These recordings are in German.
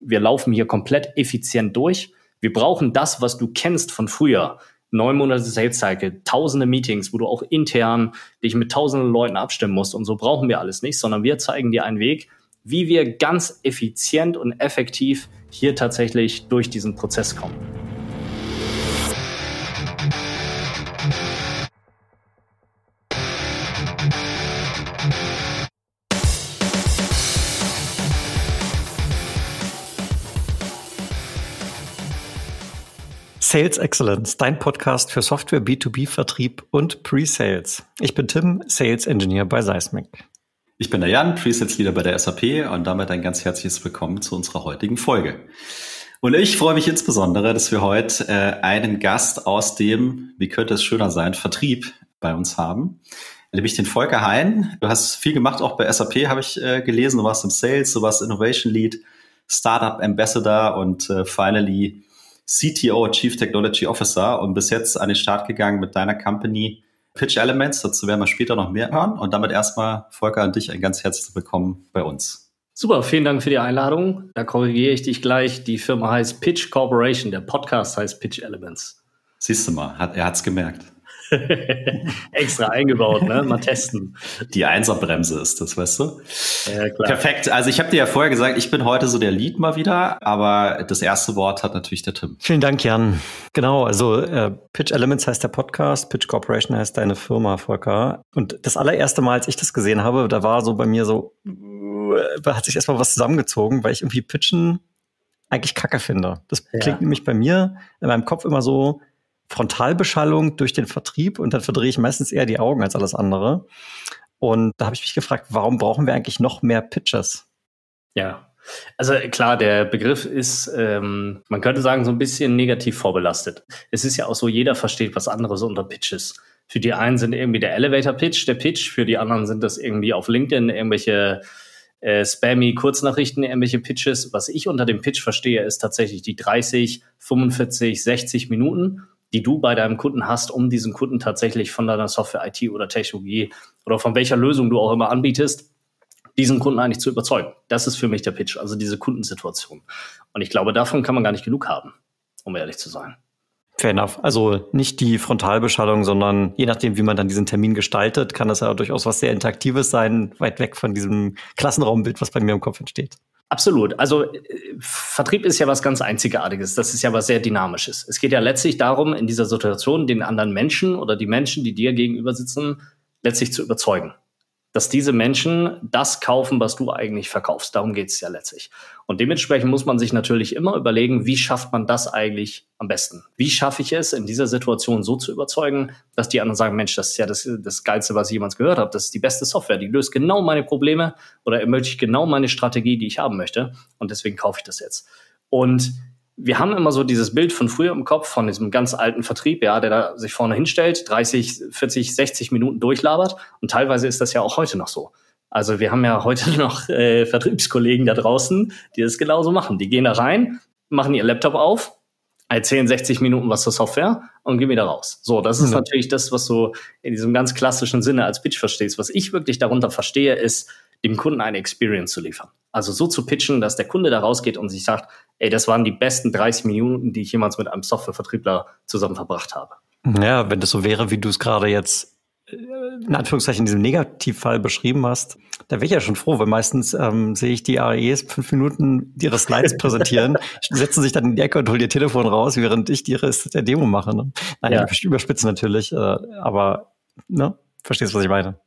wir laufen hier komplett effizient durch. Wir brauchen das, was du kennst von früher. Neun Monate Sales Cycle, tausende Meetings, wo du auch intern dich mit tausenden Leuten abstimmen musst. Und so brauchen wir alles nicht, sondern wir zeigen dir einen Weg, wie wir ganz effizient und effektiv hier tatsächlich durch diesen Prozess kommen. Sales Excellence, dein Podcast für Software B2B-Vertrieb und Pre-Sales. Ich bin Tim, Sales Engineer bei Seismic. Ich bin der Jan, Pre-Sales Leader bei der SAP und damit ein ganz herzliches Willkommen zu unserer heutigen Folge. Und ich freue mich insbesondere, dass wir heute äh, einen Gast aus dem, wie könnte es schöner sein, Vertrieb bei uns haben. Nämlich den Volker Hein. Du hast viel gemacht, auch bei SAP habe ich äh, gelesen. Du warst im Sales, du warst Innovation Lead, Startup Ambassador und äh, finally CTO, Chief Technology Officer und bis jetzt an den Start gegangen mit deiner Company Pitch Elements. Dazu werden wir später noch mehr hören. Und damit erstmal, Volker, an dich ein ganz herzliches Willkommen bei uns. Super, vielen Dank für die Einladung. Da korrigiere ich dich gleich. Die Firma heißt Pitch Corporation, der Podcast heißt Pitch Elements. Siehst du mal, hat, er hat's gemerkt. Extra eingebaut, ne? Mal testen. Die Einserbremse ist das, weißt du? Ja, klar. Perfekt. Also ich habe dir ja vorher gesagt, ich bin heute so der Lead mal wieder, aber das erste Wort hat natürlich der Tim. Vielen Dank, Jan. Genau, also äh, Pitch Elements heißt der Podcast, Pitch Corporation heißt deine Firma, Volker. Und das allererste Mal, als ich das gesehen habe, da war so bei mir so, äh, hat sich erstmal was zusammengezogen, weil ich irgendwie Pitchen eigentlich kacke finde. Das ja. klingt nämlich bei mir in meinem Kopf immer so, Frontalbeschallung durch den Vertrieb und dann verdrehe ich meistens eher die Augen als alles andere. Und da habe ich mich gefragt, warum brauchen wir eigentlich noch mehr Pitches? Ja, also klar, der Begriff ist, ähm, man könnte sagen, so ein bisschen negativ vorbelastet. Es ist ja auch so, jeder versteht was anderes unter Pitches. Für die einen sind irgendwie der Elevator Pitch der Pitch, für die anderen sind das irgendwie auf LinkedIn irgendwelche äh, spammy Kurznachrichten, irgendwelche Pitches. Was ich unter dem Pitch verstehe, ist tatsächlich die 30, 45, 60 Minuten die du bei deinem Kunden hast, um diesen Kunden tatsächlich von deiner Software, IT oder Technologie oder von welcher Lösung du auch immer anbietest, diesen Kunden eigentlich zu überzeugen. Das ist für mich der Pitch, also diese Kundensituation. Und ich glaube, davon kann man gar nicht genug haben, um ehrlich zu sein. Fair enough. Also nicht die Frontalbeschallung, sondern je nachdem, wie man dann diesen Termin gestaltet, kann das ja durchaus was sehr Interaktives sein, weit weg von diesem Klassenraumbild, was bei mir im Kopf entsteht. Absolut. Also äh, Vertrieb ist ja was ganz Einzigartiges. Das ist ja was sehr Dynamisches. Es geht ja letztlich darum, in dieser Situation den anderen Menschen oder die Menschen, die dir gegenüber sitzen, letztlich zu überzeugen dass diese Menschen das kaufen, was du eigentlich verkaufst. Darum geht es ja letztlich. Und dementsprechend muss man sich natürlich immer überlegen, wie schafft man das eigentlich am besten? Wie schaffe ich es, in dieser Situation so zu überzeugen, dass die anderen sagen, Mensch, das ist ja das, das Geilste, was ich jemals gehört habe. Das ist die beste Software. Die löst genau meine Probleme oder ermöglicht genau meine Strategie, die ich haben möchte. Und deswegen kaufe ich das jetzt. Und wir haben immer so dieses Bild von früher im Kopf, von diesem ganz alten Vertrieb, ja, der da sich vorne hinstellt, 30, 40, 60 Minuten durchlabert. Und teilweise ist das ja auch heute noch so. Also wir haben ja heute noch äh, Vertriebskollegen da draußen, die das genauso machen. Die gehen da rein, machen ihr Laptop auf, erzählen 60 Minuten was zur Software und gehen wieder raus. So, das ist mhm. natürlich das, was du in diesem ganz klassischen Sinne als Pitch verstehst. Was ich wirklich darunter verstehe, ist, dem Kunden eine Experience zu liefern. Also so zu pitchen, dass der Kunde da rausgeht und sich sagt, ey, das waren die besten 30 Minuten, die ich jemals mit einem Softwarevertriebler zusammen verbracht habe. Ja, wenn das so wäre, wie du es gerade jetzt äh, in Anführungszeichen in diesem Negativfall beschrieben hast, da wäre ich ja schon froh, weil meistens ähm, sehe ich die AEs fünf Minuten ihre Slides präsentieren, setzen sich dann in die Ecke und holen ihr Telefon raus, während ich die Rest der Demo mache. Ne? Nein, ja. ich überspitze natürlich, äh, aber ne, verstehst, was ich meine.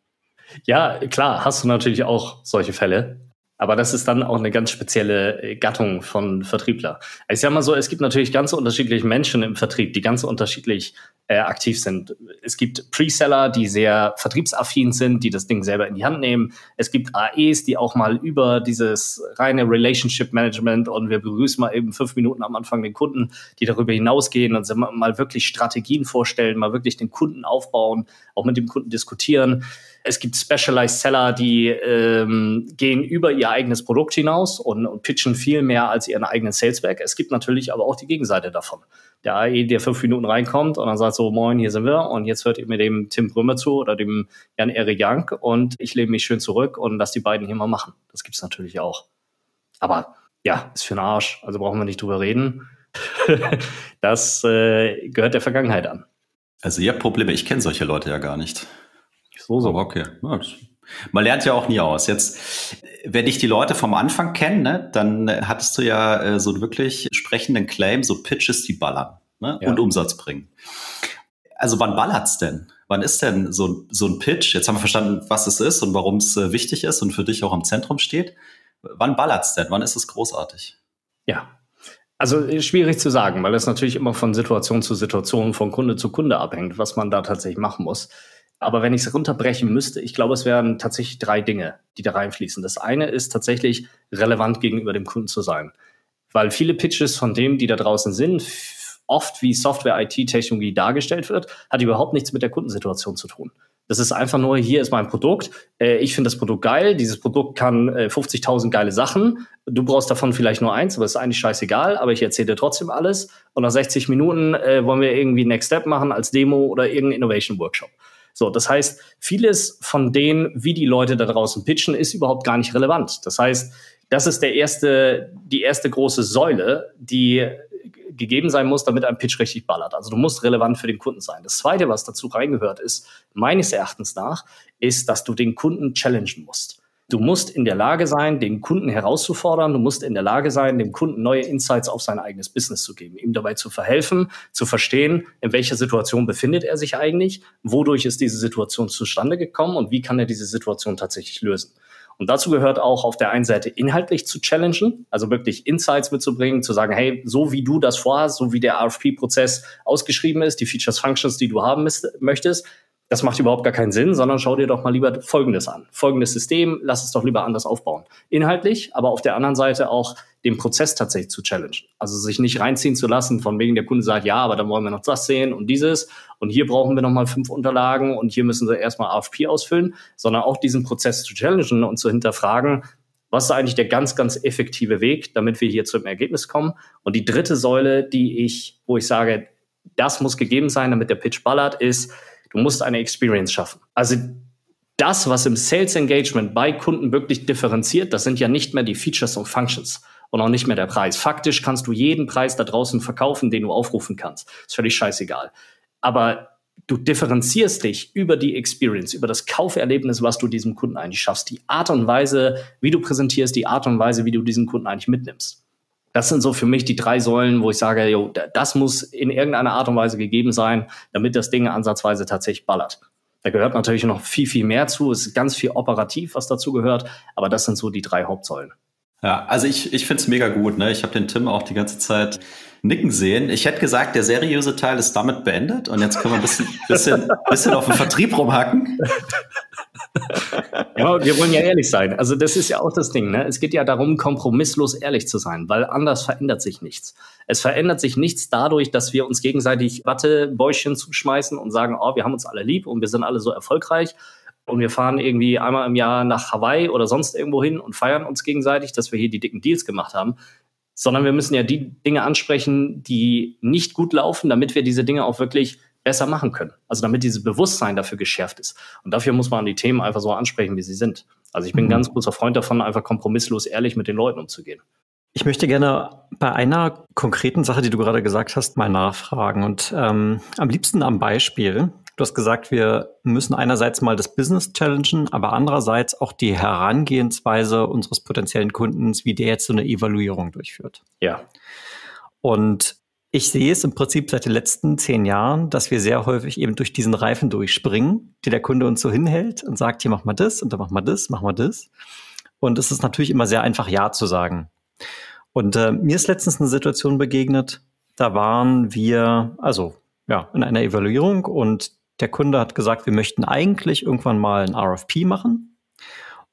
Ja, klar, hast du natürlich auch solche Fälle. Aber das ist dann auch eine ganz spezielle äh, Gattung von Vertriebler. Ich sag mal so, es gibt natürlich ganz unterschiedliche Menschen im Vertrieb, die ganz unterschiedlich äh, aktiv sind. Es gibt Preseller, die sehr vertriebsaffin sind, die das Ding selber in die Hand nehmen. Es gibt AEs, die auch mal über dieses reine Relationship Management und wir begrüßen mal eben fünf Minuten am Anfang den Kunden, die darüber hinausgehen und mal wirklich Strategien vorstellen, mal wirklich den Kunden aufbauen, auch mit dem Kunden diskutieren. Es gibt Specialized Seller, die ähm, gehen über ihr eigenes Produkt hinaus und, und pitchen viel mehr als ihren eigenen Salesback. Es gibt natürlich aber auch die Gegenseite davon. Der AE, der fünf Minuten reinkommt und dann sagt so, moin, hier sind wir und jetzt hört ihr mir dem Tim Brümmer zu oder dem Jan-Erik Young und ich lehne mich schön zurück und lass die beiden hier mal machen. Das gibt's natürlich auch. Aber ja, ist für den Arsch. Also brauchen wir nicht drüber reden. das äh, gehört der Vergangenheit an. Also ihr habt Probleme. Ich kenne solche Leute ja gar nicht. So, so. Aber okay. Ja, man lernt ja auch nie aus. Jetzt, wenn ich die Leute vom Anfang kenne, ne, dann hattest du ja äh, so einen wirklich sprechenden Claim, so Pitches, die ballern ne, ja. und Umsatz bringen. Also wann ballert's denn? Wann ist denn so, so ein Pitch? Jetzt haben wir verstanden, was es ist und warum es äh, wichtig ist und für dich auch im Zentrum steht. Wann ballert's denn? Wann ist es großartig? Ja, also schwierig zu sagen, weil es natürlich immer von Situation zu Situation, von Kunde zu Kunde abhängt, was man da tatsächlich machen muss. Aber wenn ich es runterbrechen müsste, ich glaube, es wären tatsächlich drei Dinge, die da reinfließen. Das eine ist tatsächlich relevant gegenüber dem Kunden zu sein. Weil viele Pitches von dem, die da draußen sind, oft wie Software-IT-Technologie dargestellt wird, hat überhaupt nichts mit der Kundensituation zu tun. Das ist einfach nur, hier ist mein Produkt. Äh, ich finde das Produkt geil. Dieses Produkt kann äh, 50.000 geile Sachen. Du brauchst davon vielleicht nur eins, aber ist eigentlich scheißegal. Aber ich erzähle dir trotzdem alles. Und nach 60 Minuten äh, wollen wir irgendwie Next Step machen als Demo oder irgendeinen Innovation Workshop. So, das heißt, vieles von denen, wie die Leute da draußen pitchen, ist überhaupt gar nicht relevant. Das heißt, das ist der erste, die erste große Säule, die gegeben sein muss, damit ein Pitch richtig ballert. Also du musst relevant für den Kunden sein. Das zweite, was dazu reingehört, ist, meines Erachtens nach, ist, dass du den Kunden challengen musst. Du musst in der Lage sein, den Kunden herauszufordern. Du musst in der Lage sein, dem Kunden neue Insights auf sein eigenes Business zu geben, ihm dabei zu verhelfen, zu verstehen, in welcher Situation befindet er sich eigentlich, wodurch ist diese Situation zustande gekommen und wie kann er diese Situation tatsächlich lösen. Und dazu gehört auch auf der einen Seite inhaltlich zu challengen, also wirklich Insights mitzubringen, zu sagen, hey, so wie du das vorhast, so wie der RFP-Prozess ausgeschrieben ist, die Features, Functions, die du haben möchtest, das macht überhaupt gar keinen Sinn, sondern schau dir doch mal lieber Folgendes an. Folgendes System, lass es doch lieber anders aufbauen. Inhaltlich, aber auf der anderen Seite auch den Prozess tatsächlich zu challengen. Also sich nicht reinziehen zu lassen, von wegen der Kunde sagt, ja, aber dann wollen wir noch das sehen und dieses und hier brauchen wir nochmal fünf Unterlagen und hier müssen sie erstmal AFP ausfüllen, sondern auch diesen Prozess zu challengen und zu hinterfragen, was ist eigentlich der ganz, ganz effektive Weg, damit wir hier zum Ergebnis kommen. Und die dritte Säule, die ich, wo ich sage, das muss gegeben sein, damit der Pitch ballert, ist, Du musst eine Experience schaffen. Also das, was im Sales Engagement bei Kunden wirklich differenziert, das sind ja nicht mehr die Features und Functions und auch nicht mehr der Preis. Faktisch kannst du jeden Preis da draußen verkaufen, den du aufrufen kannst. Ist völlig scheißegal. Aber du differenzierst dich über die Experience, über das Kauferlebnis, was du diesem Kunden eigentlich schaffst, die Art und Weise, wie du präsentierst, die Art und Weise, wie du diesen Kunden eigentlich mitnimmst. Das sind so für mich die drei Säulen, wo ich sage, jo, das muss in irgendeiner Art und Weise gegeben sein, damit das Ding ansatzweise tatsächlich ballert. Da gehört natürlich noch viel, viel mehr zu. Es ist ganz viel operativ, was dazu gehört. Aber das sind so die drei Hauptsäulen. Ja, also ich, ich finde es mega gut. Ne? Ich habe den Tim auch die ganze Zeit nicken sehen. Ich hätte gesagt, der seriöse Teil ist damit beendet. Und jetzt können wir ein bisschen, bisschen, bisschen auf den Vertrieb rumhacken. ja, wir wollen ja ehrlich sein. Also das ist ja auch das Ding. Ne? Es geht ja darum, kompromisslos ehrlich zu sein, weil anders verändert sich nichts. Es verändert sich nichts dadurch, dass wir uns gegenseitig Wattebäuschen zuschmeißen und sagen, oh, wir haben uns alle lieb und wir sind alle so erfolgreich. Und wir fahren irgendwie einmal im Jahr nach Hawaii oder sonst irgendwo hin und feiern uns gegenseitig, dass wir hier die dicken Deals gemacht haben. Sondern wir müssen ja die Dinge ansprechen, die nicht gut laufen, damit wir diese Dinge auch wirklich besser machen können. Also damit dieses Bewusstsein dafür geschärft ist. Und dafür muss man die Themen einfach so ansprechen, wie sie sind. Also ich bin mhm. ein ganz großer Freund davon, einfach kompromisslos ehrlich mit den Leuten umzugehen. Ich möchte gerne bei einer konkreten Sache, die du gerade gesagt hast, mal nachfragen. Und ähm, am liebsten am Beispiel. Du hast gesagt, wir müssen einerseits mal das Business challengen, aber andererseits auch die Herangehensweise unseres potenziellen Kundens, wie der jetzt so eine Evaluierung durchführt. Ja. Und ich sehe es im Prinzip seit den letzten zehn Jahren, dass wir sehr häufig eben durch diesen Reifen durchspringen, die der Kunde uns so hinhält und sagt, hier mach mal das und dann mach mal das, mach mal das. Und es ist natürlich immer sehr einfach, Ja zu sagen. Und äh, mir ist letztens eine Situation begegnet, da waren wir, also ja, in einer Evaluierung und der Kunde hat gesagt, wir möchten eigentlich irgendwann mal ein RFP machen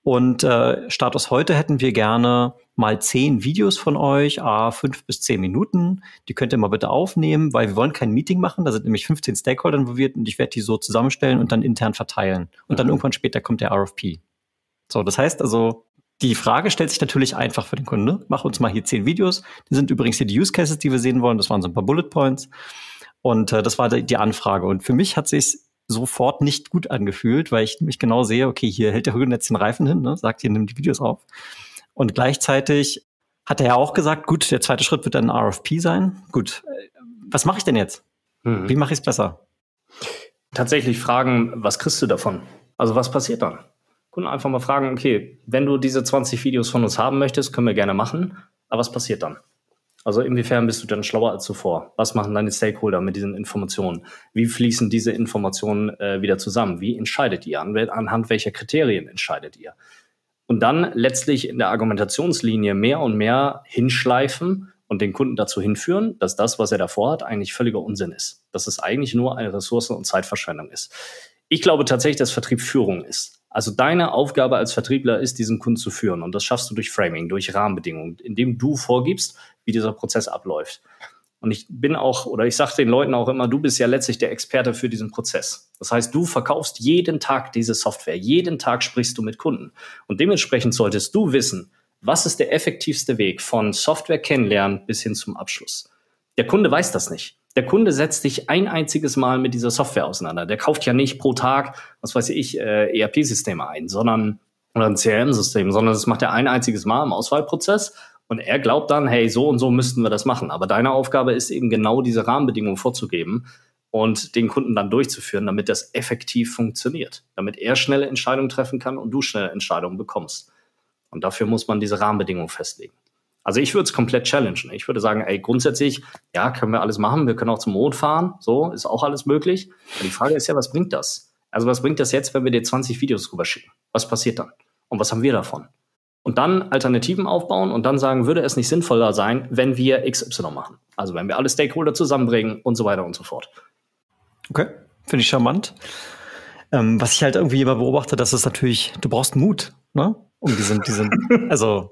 und äh, Status heute hätten wir gerne mal zehn Videos von euch, a fünf bis zehn Minuten. Die könnt ihr mal bitte aufnehmen, weil wir wollen kein Meeting machen. Da sind nämlich 15 Stakeholder involviert und ich werde die so zusammenstellen und dann intern verteilen. Und dann mhm. irgendwann später kommt der RFP. So, das heißt also, die Frage stellt sich natürlich einfach für den Kunde. Mach uns mal hier zehn Videos. Die sind übrigens hier die Use Cases, die wir sehen wollen. Das waren so ein paar Bullet Points. Und äh, das war die Anfrage. Und für mich hat sich sofort nicht gut angefühlt, weil ich mich genau sehe, okay, hier hält der Hügel jetzt den Reifen hin, ne, sagt hier, nimm die Videos auf. Und gleichzeitig hat er ja auch gesagt, gut, der zweite Schritt wird dann ein RFP sein. Gut, was mache ich denn jetzt? Mhm. Wie mache ich es besser? Tatsächlich fragen, was kriegst du davon? Also was passiert dann? Kunden einfach mal fragen, okay, wenn du diese 20 Videos von uns haben möchtest, können wir gerne machen, aber was passiert dann? Also inwiefern bist du dann schlauer als zuvor? Was machen deine Stakeholder mit diesen Informationen? Wie fließen diese Informationen äh, wieder zusammen? Wie entscheidet ihr? An, anhand welcher Kriterien entscheidet ihr? Und dann letztlich in der Argumentationslinie mehr und mehr hinschleifen und den Kunden dazu hinführen, dass das, was er davor hat, eigentlich völliger Unsinn ist. Dass es eigentlich nur eine Ressourcen- und Zeitverschwendung ist. Ich glaube tatsächlich, dass Vertrieb Führung ist. Also deine Aufgabe als Vertriebler ist, diesen Kunden zu führen. Und das schaffst du durch Framing, durch Rahmenbedingungen, indem du vorgibst, wie dieser Prozess abläuft. Und ich bin auch, oder ich sage den Leuten auch immer, du bist ja letztlich der Experte für diesen Prozess. Das heißt, du verkaufst jeden Tag diese Software. Jeden Tag sprichst du mit Kunden. Und dementsprechend solltest du wissen, was ist der effektivste Weg von Software kennenlernen bis hin zum Abschluss. Der Kunde weiß das nicht. Der Kunde setzt sich ein einziges Mal mit dieser Software auseinander. Der kauft ja nicht pro Tag, was weiß ich, äh, ERP-Systeme ein, sondern oder ein CRM-System, sondern das macht er ein einziges Mal im Auswahlprozess und er glaubt dann, hey, so und so müssten wir das machen. Aber deine Aufgabe ist eben genau diese Rahmenbedingungen vorzugeben und den Kunden dann durchzuführen, damit das effektiv funktioniert, damit er schnelle Entscheidungen treffen kann und du schnelle Entscheidungen bekommst. Und dafür muss man diese Rahmenbedingungen festlegen. Also ich würde es komplett challengen. Ich würde sagen, ey, grundsätzlich, ja, können wir alles machen. Wir können auch zum Mond fahren. So, ist auch alles möglich. Aber die Frage ist ja, was bringt das? Also was bringt das jetzt, wenn wir dir 20 Videos rüber schicken? Was passiert dann? Und was haben wir davon? Und dann Alternativen aufbauen und dann sagen, würde es nicht sinnvoller sein, wenn wir XY machen? Also wenn wir alle Stakeholder zusammenbringen und so weiter und so fort. Okay, finde ich charmant. Ähm, was ich halt irgendwie immer beobachte, das ist natürlich, du brauchst Mut, ne? Um diesen, diesen, also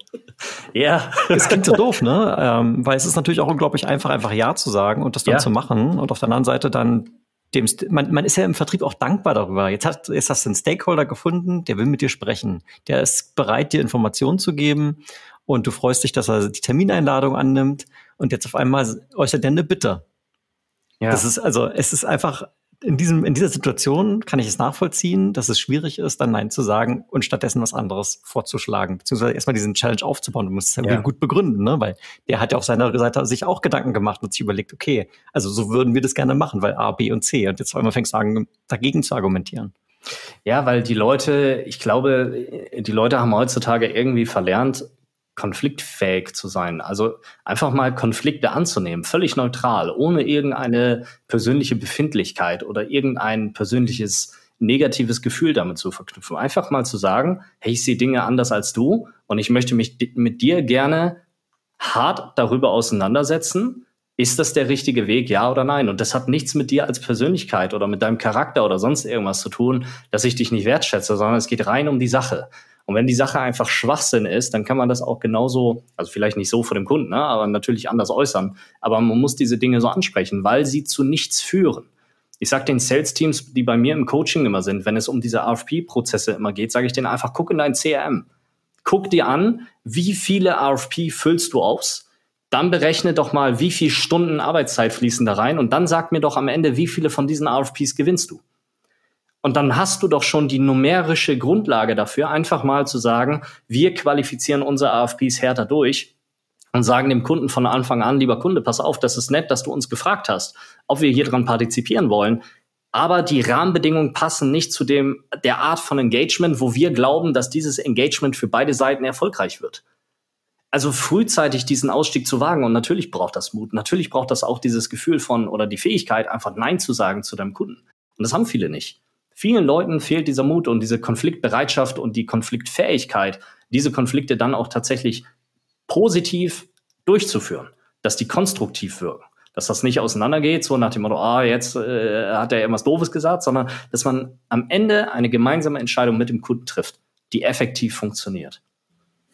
ja, es klingt so doof, ne? Ähm, weil es ist natürlich auch unglaublich einfach, einfach Ja zu sagen und das dann ja. zu machen und auf der anderen Seite dann dem, man, man ist ja im Vertrieb auch dankbar darüber. Jetzt, hat, jetzt hast du einen Stakeholder gefunden, der will mit dir sprechen. Der ist bereit, dir Informationen zu geben und du freust dich, dass er die Termineinladung annimmt und jetzt auf einmal äußert er eine Bitte. Ja. Das ist also, es ist einfach in, diesem, in dieser Situation kann ich es nachvollziehen, dass es schwierig ist, dann Nein zu sagen und stattdessen was anderes vorzuschlagen, beziehungsweise erstmal diesen Challenge aufzubauen. Du musst es ja. gut begründen, ne? weil der hat ja auf seiner Seite sich auch Gedanken gemacht und sich überlegt, okay, also so würden wir das gerne machen, weil A, B und C. Und jetzt auf einmal fängst du an, dagegen zu argumentieren. Ja, weil die Leute, ich glaube, die Leute haben heutzutage irgendwie verlernt, konfliktfähig zu sein. Also einfach mal Konflikte anzunehmen, völlig neutral, ohne irgendeine persönliche Befindlichkeit oder irgendein persönliches negatives Gefühl damit zu verknüpfen. Einfach mal zu sagen, hey, ich sehe Dinge anders als du und ich möchte mich mit dir gerne hart darüber auseinandersetzen. Ist das der richtige Weg, ja oder nein? Und das hat nichts mit dir als Persönlichkeit oder mit deinem Charakter oder sonst irgendwas zu tun, dass ich dich nicht wertschätze, sondern es geht rein um die Sache. Und wenn die Sache einfach Schwachsinn ist, dann kann man das auch genauso, also vielleicht nicht so vor dem Kunden, ne, aber natürlich anders äußern. Aber man muss diese Dinge so ansprechen, weil sie zu nichts führen. Ich sage den Sales-Teams, die bei mir im Coaching immer sind, wenn es um diese RFP-Prozesse immer geht, sage ich denen einfach, guck in dein CRM. Guck dir an, wie viele RFP füllst du aus. Dann berechne doch mal, wie viele Stunden Arbeitszeit fließen da rein. Und dann sag mir doch am Ende, wie viele von diesen RFPs gewinnst du. Und dann hast du doch schon die numerische Grundlage dafür, einfach mal zu sagen, wir qualifizieren unsere AFPs härter durch und sagen dem Kunden von Anfang an, lieber Kunde, pass auf, das ist nett, dass du uns gefragt hast, ob wir hier dran partizipieren wollen. Aber die Rahmenbedingungen passen nicht zu dem, der Art von Engagement, wo wir glauben, dass dieses Engagement für beide Seiten erfolgreich wird. Also frühzeitig diesen Ausstieg zu wagen und natürlich braucht das Mut. Natürlich braucht das auch dieses Gefühl von oder die Fähigkeit, einfach Nein zu sagen zu deinem Kunden. Und das haben viele nicht. Vielen Leuten fehlt dieser Mut und diese Konfliktbereitschaft und die Konfliktfähigkeit, diese Konflikte dann auch tatsächlich positiv durchzuführen, dass die konstruktiv wirken. Dass das nicht auseinandergeht, so nach dem Motto, ah, jetzt äh, hat er irgendwas Doofes gesagt, sondern dass man am Ende eine gemeinsame Entscheidung mit dem Kunden trifft, die effektiv funktioniert.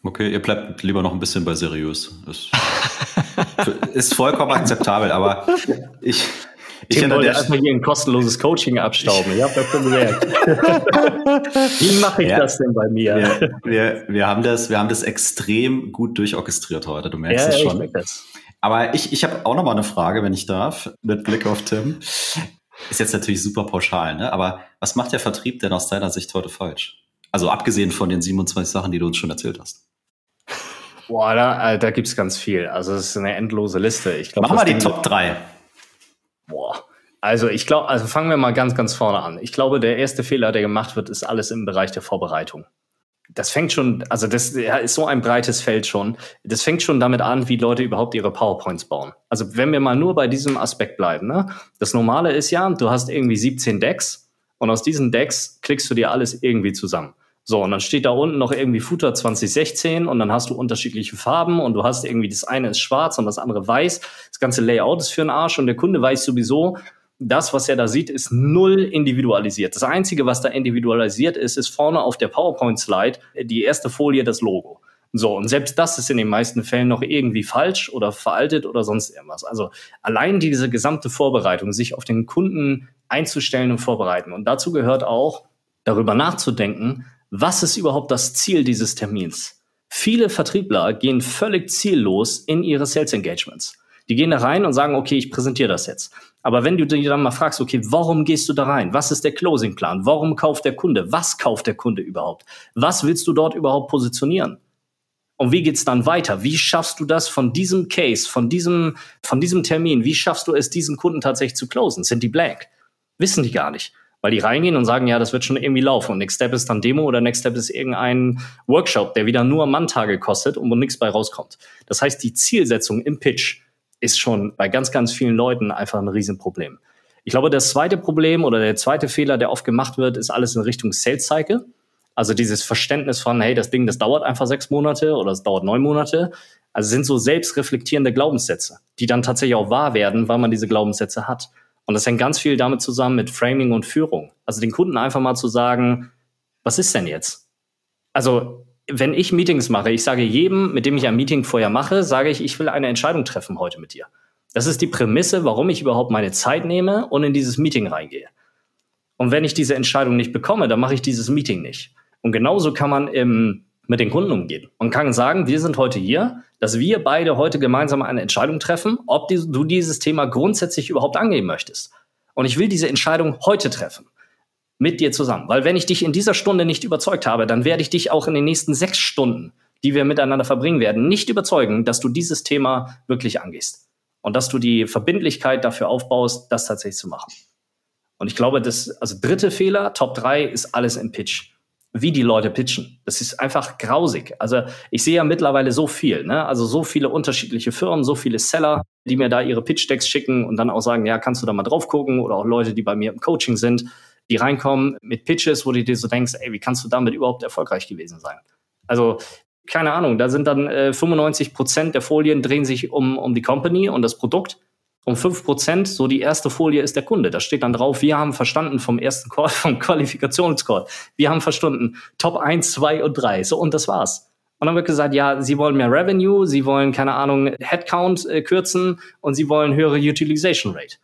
Okay, ihr bleibt lieber noch ein bisschen bei seriös. Ist, ist vollkommen akzeptabel, aber ich, ich Tim wollte erstmal hier ein kostenloses Coaching abstauben. Ich habe das schon gemerkt. Wie mache ich ja, das denn bei mir? Wir, wir, wir, haben das, wir haben das extrem gut durchorchestriert heute. Du merkst ja, es schon. Ich das. Aber ich, ich habe auch noch mal eine Frage, wenn ich darf, mit Blick auf Tim. Ist jetzt natürlich super pauschal, ne? Aber was macht der Vertrieb denn aus deiner Sicht heute falsch? Also abgesehen von den 27 Sachen, die du uns schon erzählt hast. Boah, da, äh, da gibt es ganz viel. Also es ist eine endlose Liste. Ich glaub, Machen wir die Top 3. Boah. Also ich glaube, also fangen wir mal ganz, ganz vorne an. Ich glaube, der erste Fehler, der gemacht wird, ist alles im Bereich der Vorbereitung. Das fängt schon, also das ist so ein breites Feld schon. Das fängt schon damit an, wie Leute überhaupt ihre PowerPoints bauen. Also wenn wir mal nur bei diesem Aspekt bleiben, ne? Das Normale ist ja, du hast irgendwie 17 Decks und aus diesen Decks klickst du dir alles irgendwie zusammen. So, und dann steht da unten noch irgendwie Footer 2016 und dann hast du unterschiedliche Farben und du hast irgendwie, das eine ist schwarz und das andere weiß. Das ganze Layout ist für den Arsch und der Kunde weiß sowieso, das, was er da sieht, ist null individualisiert. Das Einzige, was da individualisiert ist, ist vorne auf der PowerPoint-Slide die erste Folie das Logo. So, und selbst das ist in den meisten Fällen noch irgendwie falsch oder veraltet oder sonst irgendwas. Also allein diese gesamte Vorbereitung, sich auf den Kunden einzustellen und vorbereiten. Und dazu gehört auch, darüber nachzudenken, was ist überhaupt das Ziel dieses Termins? Viele Vertriebler gehen völlig ziellos in ihre Sales Engagements. Die gehen da rein und sagen, okay, ich präsentiere das jetzt. Aber wenn du dir dann mal fragst, okay, warum gehst du da rein? Was ist der Closing-Plan? Warum kauft der Kunde? Was kauft der Kunde überhaupt? Was willst du dort überhaupt positionieren? Und wie geht's dann weiter? Wie schaffst du das von diesem Case, von diesem, von diesem Termin? Wie schaffst du es, diesen Kunden tatsächlich zu closen? Sind die blank? Wissen die gar nicht weil die reingehen und sagen, ja, das wird schon irgendwie laufen. Und Next Step ist dann Demo oder Next Step ist irgendein Workshop, der wieder nur Manntage kostet und wo nichts bei rauskommt. Das heißt, die Zielsetzung im Pitch ist schon bei ganz, ganz vielen Leuten einfach ein Riesenproblem. Ich glaube, das zweite Problem oder der zweite Fehler, der oft gemacht wird, ist alles in Richtung Sales Cycle. Also dieses Verständnis von, hey, das Ding, das dauert einfach sechs Monate oder es dauert neun Monate. Also sind so selbstreflektierende Glaubenssätze, die dann tatsächlich auch wahr werden, weil man diese Glaubenssätze hat. Und das hängt ganz viel damit zusammen mit Framing und Führung. Also den Kunden einfach mal zu sagen, was ist denn jetzt? Also wenn ich Meetings mache, ich sage jedem, mit dem ich ein Meeting vorher mache, sage ich, ich will eine Entscheidung treffen heute mit dir. Das ist die Prämisse, warum ich überhaupt meine Zeit nehme und in dieses Meeting reingehe. Und wenn ich diese Entscheidung nicht bekomme, dann mache ich dieses Meeting nicht. Und genauso kann man im, mit den Kunden umgehen. Man kann sagen, wir sind heute hier, dass wir beide heute gemeinsam eine Entscheidung treffen, ob die, du dieses Thema grundsätzlich überhaupt angehen möchtest. Und ich will diese Entscheidung heute treffen. Mit dir zusammen. Weil wenn ich dich in dieser Stunde nicht überzeugt habe, dann werde ich dich auch in den nächsten sechs Stunden, die wir miteinander verbringen werden, nicht überzeugen, dass du dieses Thema wirklich angehst. Und dass du die Verbindlichkeit dafür aufbaust, das tatsächlich zu machen. Und ich glaube, das, also dritte Fehler, Top drei ist alles im Pitch wie die Leute pitchen. Das ist einfach grausig. Also ich sehe ja mittlerweile so viel, ne? Also so viele unterschiedliche Firmen, so viele Seller, die mir da ihre Pitch-Decks schicken und dann auch sagen, ja, kannst du da mal drauf gucken? Oder auch Leute, die bei mir im Coaching sind, die reinkommen mit Pitches, wo du dir so denkst, ey, wie kannst du damit überhaupt erfolgreich gewesen sein? Also keine Ahnung, da sind dann äh, 95 Prozent der Folien drehen sich um, um die Company und das Produkt um fünf Prozent, so die erste Folie ist der Kunde. Da steht dann drauf, wir haben verstanden vom ersten Call, vom Qualifikationscall. Wir haben verstanden Top 1, 2 und 3. So, und das war's. Und dann wird gesagt, ja, sie wollen mehr Revenue, sie wollen, keine Ahnung, Headcount äh, kürzen und sie wollen höhere Utilization Rate.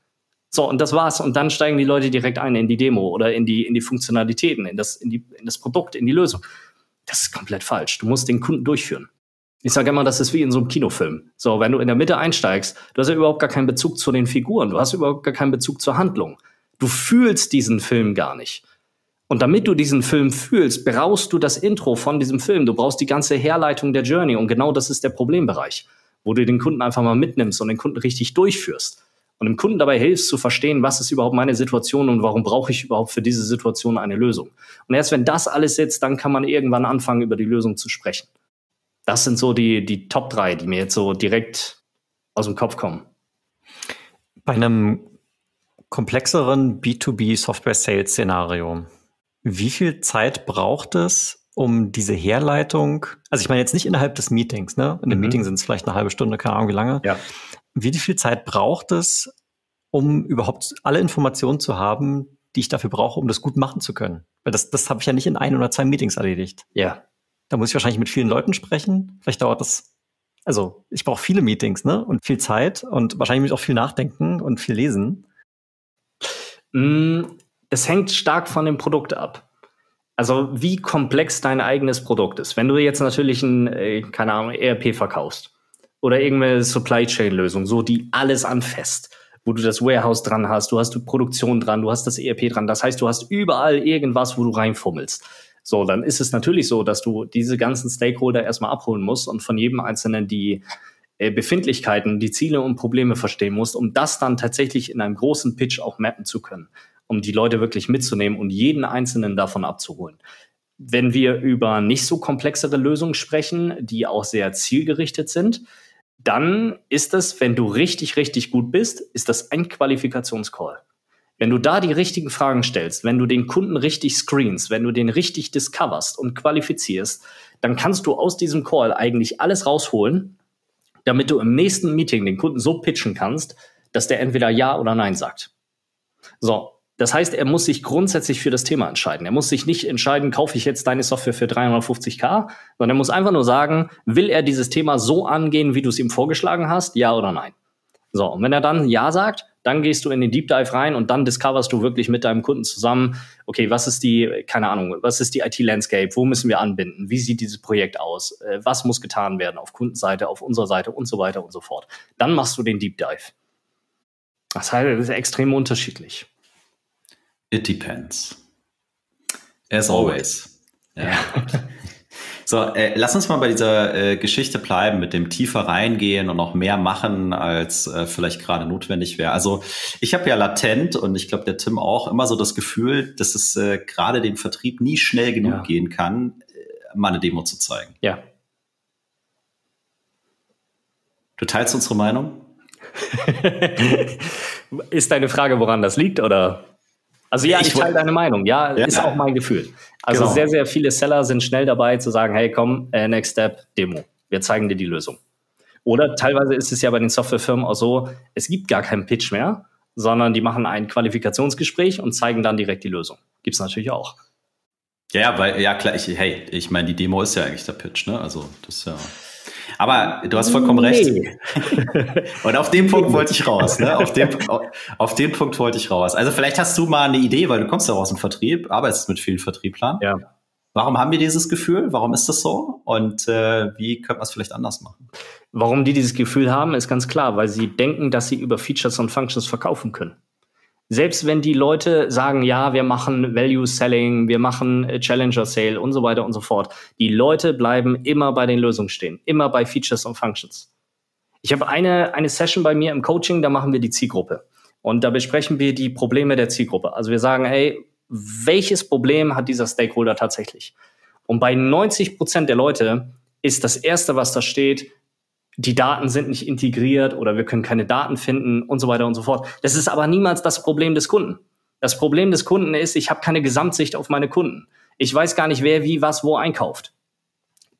So, und das war's. Und dann steigen die Leute direkt ein in die Demo oder in die, in die Funktionalitäten, in das, in die, in das Produkt, in die Lösung. Das ist komplett falsch. Du musst den Kunden durchführen. Ich sage immer, das ist wie in so einem Kinofilm. So, wenn du in der Mitte einsteigst, du hast ja überhaupt gar keinen Bezug zu den Figuren, du hast überhaupt gar keinen Bezug zur Handlung. Du fühlst diesen Film gar nicht. Und damit du diesen Film fühlst, brauchst du das Intro von diesem Film. Du brauchst die ganze Herleitung der Journey. Und genau das ist der Problembereich, wo du den Kunden einfach mal mitnimmst und den Kunden richtig durchführst. Und dem Kunden dabei hilfst zu verstehen, was ist überhaupt meine Situation und warum brauche ich überhaupt für diese Situation eine Lösung. Und erst wenn das alles sitzt, dann kann man irgendwann anfangen, über die Lösung zu sprechen das sind so die, die Top 3, die mir jetzt so direkt aus dem Kopf kommen. Bei einem komplexeren B2B-Software-Sales-Szenario, wie viel Zeit braucht es, um diese Herleitung, also ich meine jetzt nicht innerhalb des Meetings, ne? In dem mhm. Meeting sind es vielleicht eine halbe Stunde, keine Ahnung wie lange. Ja. Wie viel Zeit braucht es, um überhaupt alle Informationen zu haben, die ich dafür brauche, um das gut machen zu können? Weil das, das habe ich ja nicht in ein oder zwei Meetings erledigt. Ja. Da muss ich wahrscheinlich mit vielen Leuten sprechen. Vielleicht dauert das, also ich brauche viele Meetings, ne? Und viel Zeit und wahrscheinlich muss ich auch viel nachdenken und viel lesen. Mm, es hängt stark von dem Produkt ab. Also wie komplex dein eigenes Produkt ist. Wenn du jetzt natürlich ein, äh, keine Ahnung, ERP verkaufst oder irgendeine Supply Chain Lösung, so die alles anfasst, wo du das Warehouse dran hast, du hast die Produktion dran, du hast das ERP dran. Das heißt, du hast überall irgendwas, wo du reinfummelst So, dann ist es natürlich so, dass du diese ganzen Stakeholder erstmal abholen musst und von jedem Einzelnen die äh, Befindlichkeiten, die Ziele und Probleme verstehen musst, um das dann tatsächlich in einem großen Pitch auch mappen zu können, um die Leute wirklich mitzunehmen und jeden Einzelnen davon abzuholen. Wenn wir über nicht so komplexere Lösungen sprechen, die auch sehr zielgerichtet sind, dann ist es, wenn du richtig, richtig gut bist, ist das ein Qualifikationscall. Wenn du da die richtigen Fragen stellst, wenn du den Kunden richtig screens, wenn du den richtig discoverst und qualifizierst, dann kannst du aus diesem Call eigentlich alles rausholen, damit du im nächsten Meeting den Kunden so pitchen kannst, dass der entweder Ja oder Nein sagt. So. Das heißt, er muss sich grundsätzlich für das Thema entscheiden. Er muss sich nicht entscheiden, kaufe ich jetzt deine Software für 350k, sondern er muss einfach nur sagen, will er dieses Thema so angehen, wie du es ihm vorgeschlagen hast, ja oder nein. So, und wenn er dann Ja sagt, dann gehst du in den Deep Dive rein und dann discoverst du wirklich mit deinem Kunden zusammen, okay, was ist die, keine Ahnung, was ist die IT-Landscape, wo müssen wir anbinden, wie sieht dieses Projekt aus, äh, was muss getan werden auf Kundenseite, auf unserer Seite und so weiter und so fort. Dann machst du den Deep Dive. Das heißt, das ist extrem unterschiedlich. It depends. As always. Ja. So, äh, lass uns mal bei dieser äh, Geschichte bleiben, mit dem tiefer reingehen und noch mehr machen, als äh, vielleicht gerade notwendig wäre. Also ich habe ja latent und ich glaube der Tim auch immer so das Gefühl, dass es äh, gerade dem Vertrieb nie schnell genug ja. gehen kann, äh, mal eine Demo zu zeigen. Ja. Du teilst unsere Meinung? Ist deine Frage, woran das liegt, oder? Also ja, ich, ich teile deine Meinung. Ja, ja, ist auch mein Gefühl. Also genau. sehr, sehr viele Seller sind schnell dabei zu sagen, hey, komm, äh, Next Step, Demo. Wir zeigen dir die Lösung. Oder teilweise ist es ja bei den Softwarefirmen auch so, es gibt gar keinen Pitch mehr, sondern die machen ein Qualifikationsgespräch und zeigen dann direkt die Lösung. Gibt es natürlich auch. Ja, weil, ja klar, ich, hey, ich meine, die Demo ist ja eigentlich der Pitch, ne? Also das ist ja. Aber du hast vollkommen recht. Und auf den Punkt wollte ich raus. Ne? Auf, den, auf den Punkt wollte ich raus. Also vielleicht hast du mal eine Idee, weil du kommst ja aus dem Vertrieb, arbeitest mit vielen Vertrieblern. Ja. Warum haben wir dieses Gefühl? Warum ist das so? Und äh, wie könnte man es vielleicht anders machen? Warum die dieses Gefühl haben, ist ganz klar, weil sie denken, dass sie über Features und Functions verkaufen können selbst wenn die Leute sagen, ja, wir machen Value Selling, wir machen Challenger Sale und so weiter und so fort, die Leute bleiben immer bei den Lösungen stehen, immer bei Features und Functions. Ich habe eine, eine Session bei mir im Coaching, da machen wir die Zielgruppe. Und da besprechen wir die Probleme der Zielgruppe. Also wir sagen, hey, welches Problem hat dieser Stakeholder tatsächlich? Und bei 90 Prozent der Leute ist das erste, was da steht, die Daten sind nicht integriert oder wir können keine Daten finden und so weiter und so fort. Das ist aber niemals das Problem des Kunden. Das Problem des Kunden ist, ich habe keine Gesamtsicht auf meine Kunden. Ich weiß gar nicht, wer wie was wo einkauft.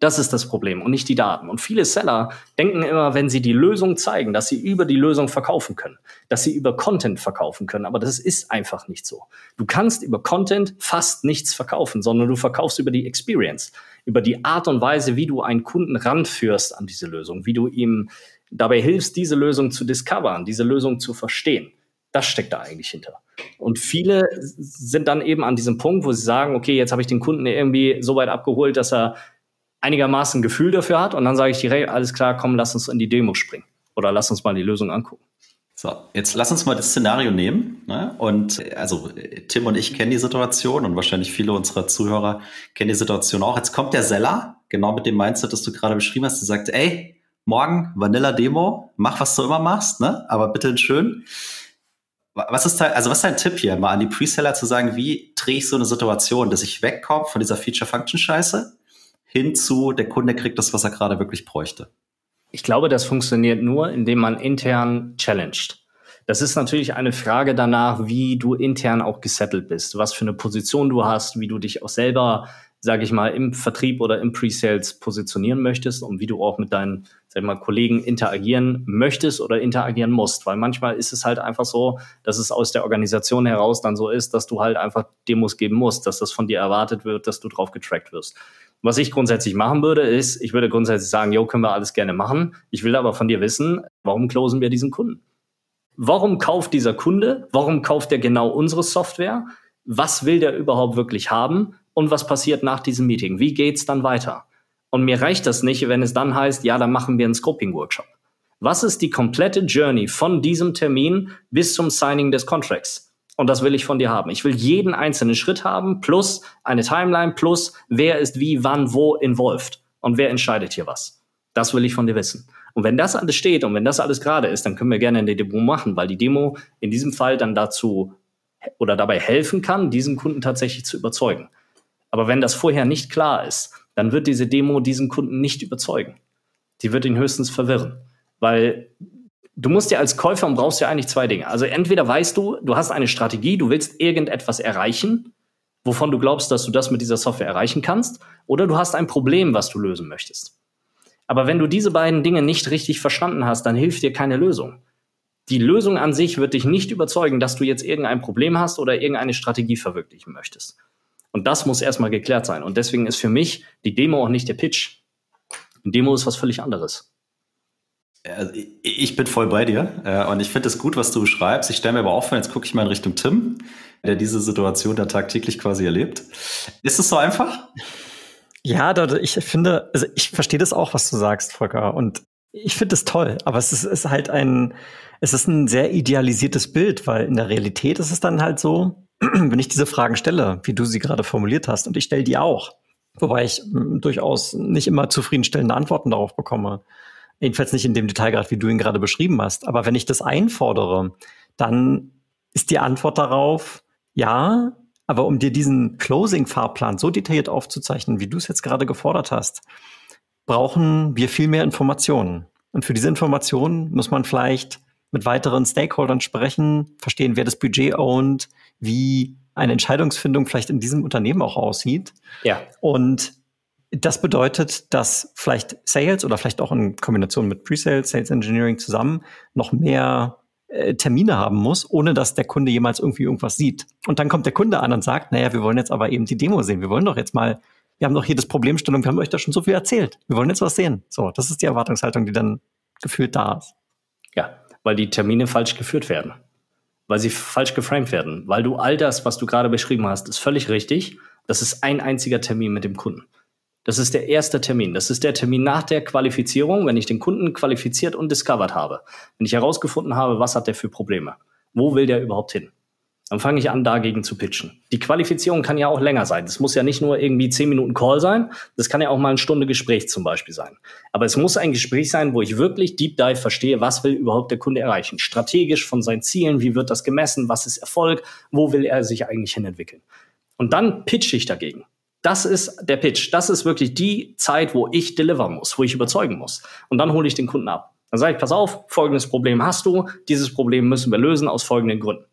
Das ist das Problem und nicht die Daten. Und viele Seller denken immer, wenn sie die Lösung zeigen, dass sie über die Lösung verkaufen können, dass sie über Content verkaufen können. Aber das ist einfach nicht so. Du kannst über Content fast nichts verkaufen, sondern du verkaufst über die Experience, über die Art und Weise, wie du einen Kunden ranführst an diese Lösung, wie du ihm dabei hilfst, diese Lösung zu discovern, diese Lösung zu verstehen. Das steckt da eigentlich hinter. Und viele sind dann eben an diesem Punkt, wo sie sagen, okay, jetzt habe ich den Kunden irgendwie so weit abgeholt, dass er einigermaßen Gefühl dafür hat und dann sage ich direkt, alles klar, komm, lass uns in die Demo springen oder lass uns mal die Lösung angucken. So, jetzt lass uns mal das Szenario nehmen. Ne? Und also Tim und ich kennen die Situation und wahrscheinlich viele unserer Zuhörer kennen die Situation auch. Jetzt kommt der Seller, genau mit dem Mindset, das du gerade beschrieben hast, der sagt, ey, morgen Vanilla Demo, mach was du immer machst, ne? Aber bitte schön. Was ist da, also was ist dein Tipp hier, mal an die Preseller zu sagen, wie drehe ich so eine Situation, dass ich wegkomme von dieser Feature-Function-Scheiße hinzu, der Kunde kriegt das, was er gerade wirklich bräuchte? Ich glaube, das funktioniert nur, indem man intern challenged. Das ist natürlich eine Frage danach, wie du intern auch gesettelt bist, was für eine Position du hast, wie du dich auch selber, sage ich mal, im Vertrieb oder im Pre-Sales positionieren möchtest und wie du auch mit deinen, sag ich mal, Kollegen interagieren möchtest oder interagieren musst. Weil manchmal ist es halt einfach so, dass es aus der Organisation heraus dann so ist, dass du halt einfach Demos geben musst, dass das von dir erwartet wird, dass du drauf getrackt wirst. Was ich grundsätzlich machen würde, ist, ich würde grundsätzlich sagen, jo, können wir alles gerne machen. Ich will aber von dir wissen, warum closen wir diesen Kunden? Warum kauft dieser Kunde? Warum kauft er genau unsere Software? Was will der überhaupt wirklich haben? Und was passiert nach diesem Meeting? Wie geht's dann weiter? Und mir reicht das nicht, wenn es dann heißt, ja, dann machen wir einen Scoping-Workshop. Was ist die komplette Journey von diesem Termin bis zum Signing des Contracts? Und das will ich von dir haben. Ich will jeden einzelnen Schritt haben, plus eine Timeline, plus wer ist wie, wann, wo involved und wer entscheidet hier was. Das will ich von dir wissen. Und wenn das alles steht und wenn das alles gerade ist, dann können wir gerne eine Demo machen, weil die Demo in diesem Fall dann dazu oder dabei helfen kann, diesen Kunden tatsächlich zu überzeugen. Aber wenn das vorher nicht klar ist, dann wird diese Demo diesen Kunden nicht überzeugen. Die wird ihn höchstens verwirren. Weil du musst ja als Käufer und brauchst ja eigentlich zwei Dinge. Also entweder weißt du, du hast eine Strategie, du willst irgendetwas erreichen, wovon du glaubst, dass du das mit dieser Software erreichen kannst, oder du hast ein Problem, was du lösen möchtest. Aber wenn du diese beiden Dinge nicht richtig verstanden hast, dann hilft dir keine Lösung. Die Lösung an sich wird dich nicht überzeugen, dass du jetzt irgendein Problem hast oder irgendeine Strategie verwirklichen möchtest. Und das muss erstmal geklärt sein. Und deswegen ist für mich die Demo auch nicht der Pitch. Die Demo ist was völlig anderes. Also ich bin voll bei dir äh, und ich finde es gut, was du schreibst. Ich stelle mir aber auch vor, jetzt gucke ich mal in Richtung Tim, der diese Situation da tagtäglich quasi erlebt. Ist es so einfach? Ja, ich finde, also ich verstehe das auch, was du sagst, Volker. Und ich finde es toll, aber es ist, ist halt ein, es ist ein sehr idealisiertes Bild, weil in der Realität ist es dann halt so, wenn ich diese Fragen stelle, wie du sie gerade formuliert hast, und ich stelle die auch, wobei ich m, durchaus nicht immer zufriedenstellende Antworten darauf bekomme. Jedenfalls nicht in dem Detailgrad, wie du ihn gerade beschrieben hast. Aber wenn ich das einfordere, dann ist die Antwort darauf, ja, aber um dir diesen Closing-Fahrplan so detailliert aufzuzeichnen, wie du es jetzt gerade gefordert hast, brauchen wir viel mehr Informationen. Und für diese Informationen muss man vielleicht mit weiteren Stakeholdern sprechen, verstehen, wer das Budget ownt, wie eine Entscheidungsfindung vielleicht in diesem Unternehmen auch aussieht. Ja. Und das bedeutet, dass vielleicht Sales oder vielleicht auch in Kombination mit Pre-Sales, Sales Engineering zusammen noch mehr äh, Termine haben muss, ohne dass der Kunde jemals irgendwie irgendwas sieht. Und dann kommt der Kunde an und sagt, naja, wir wollen jetzt aber eben die Demo sehen. Wir wollen doch jetzt mal, wir haben doch hier das Problemstellung, wir haben euch da schon so viel erzählt. Wir wollen jetzt was sehen. So, das ist die Erwartungshaltung, die dann gefühlt da ist. Weil die Termine falsch geführt werden. Weil sie falsch geframed werden. Weil du all das, was du gerade beschrieben hast, ist völlig richtig. Das ist ein einziger Termin mit dem Kunden. Das ist der erste Termin. Das ist der Termin nach der Qualifizierung, wenn ich den Kunden qualifiziert und discovered habe. Wenn ich herausgefunden habe, was hat der für Probleme? Wo will der überhaupt hin? Dann fange ich an, dagegen zu pitchen. Die Qualifizierung kann ja auch länger sein. Das muss ja nicht nur irgendwie zehn Minuten Call sein. Das kann ja auch mal eine Stunde Gespräch zum Beispiel sein. Aber es muss ein Gespräch sein, wo ich wirklich Deep Dive verstehe, was will überhaupt der Kunde erreichen. Strategisch von seinen Zielen, wie wird das gemessen, was ist Erfolg, wo will er sich eigentlich hin entwickeln. Und dann pitche ich dagegen. Das ist der Pitch. Das ist wirklich die Zeit, wo ich delivern muss, wo ich überzeugen muss. Und dann hole ich den Kunden ab. Dann sage ich, pass auf, folgendes Problem hast du. Dieses Problem müssen wir lösen aus folgenden Gründen.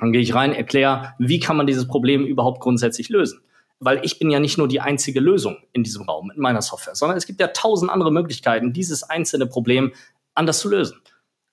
Dann gehe ich rein, erkläre, wie kann man dieses Problem überhaupt grundsätzlich lösen. Weil ich bin ja nicht nur die einzige Lösung in diesem Raum, in meiner Software, sondern es gibt ja tausend andere Möglichkeiten, dieses einzelne Problem anders zu lösen.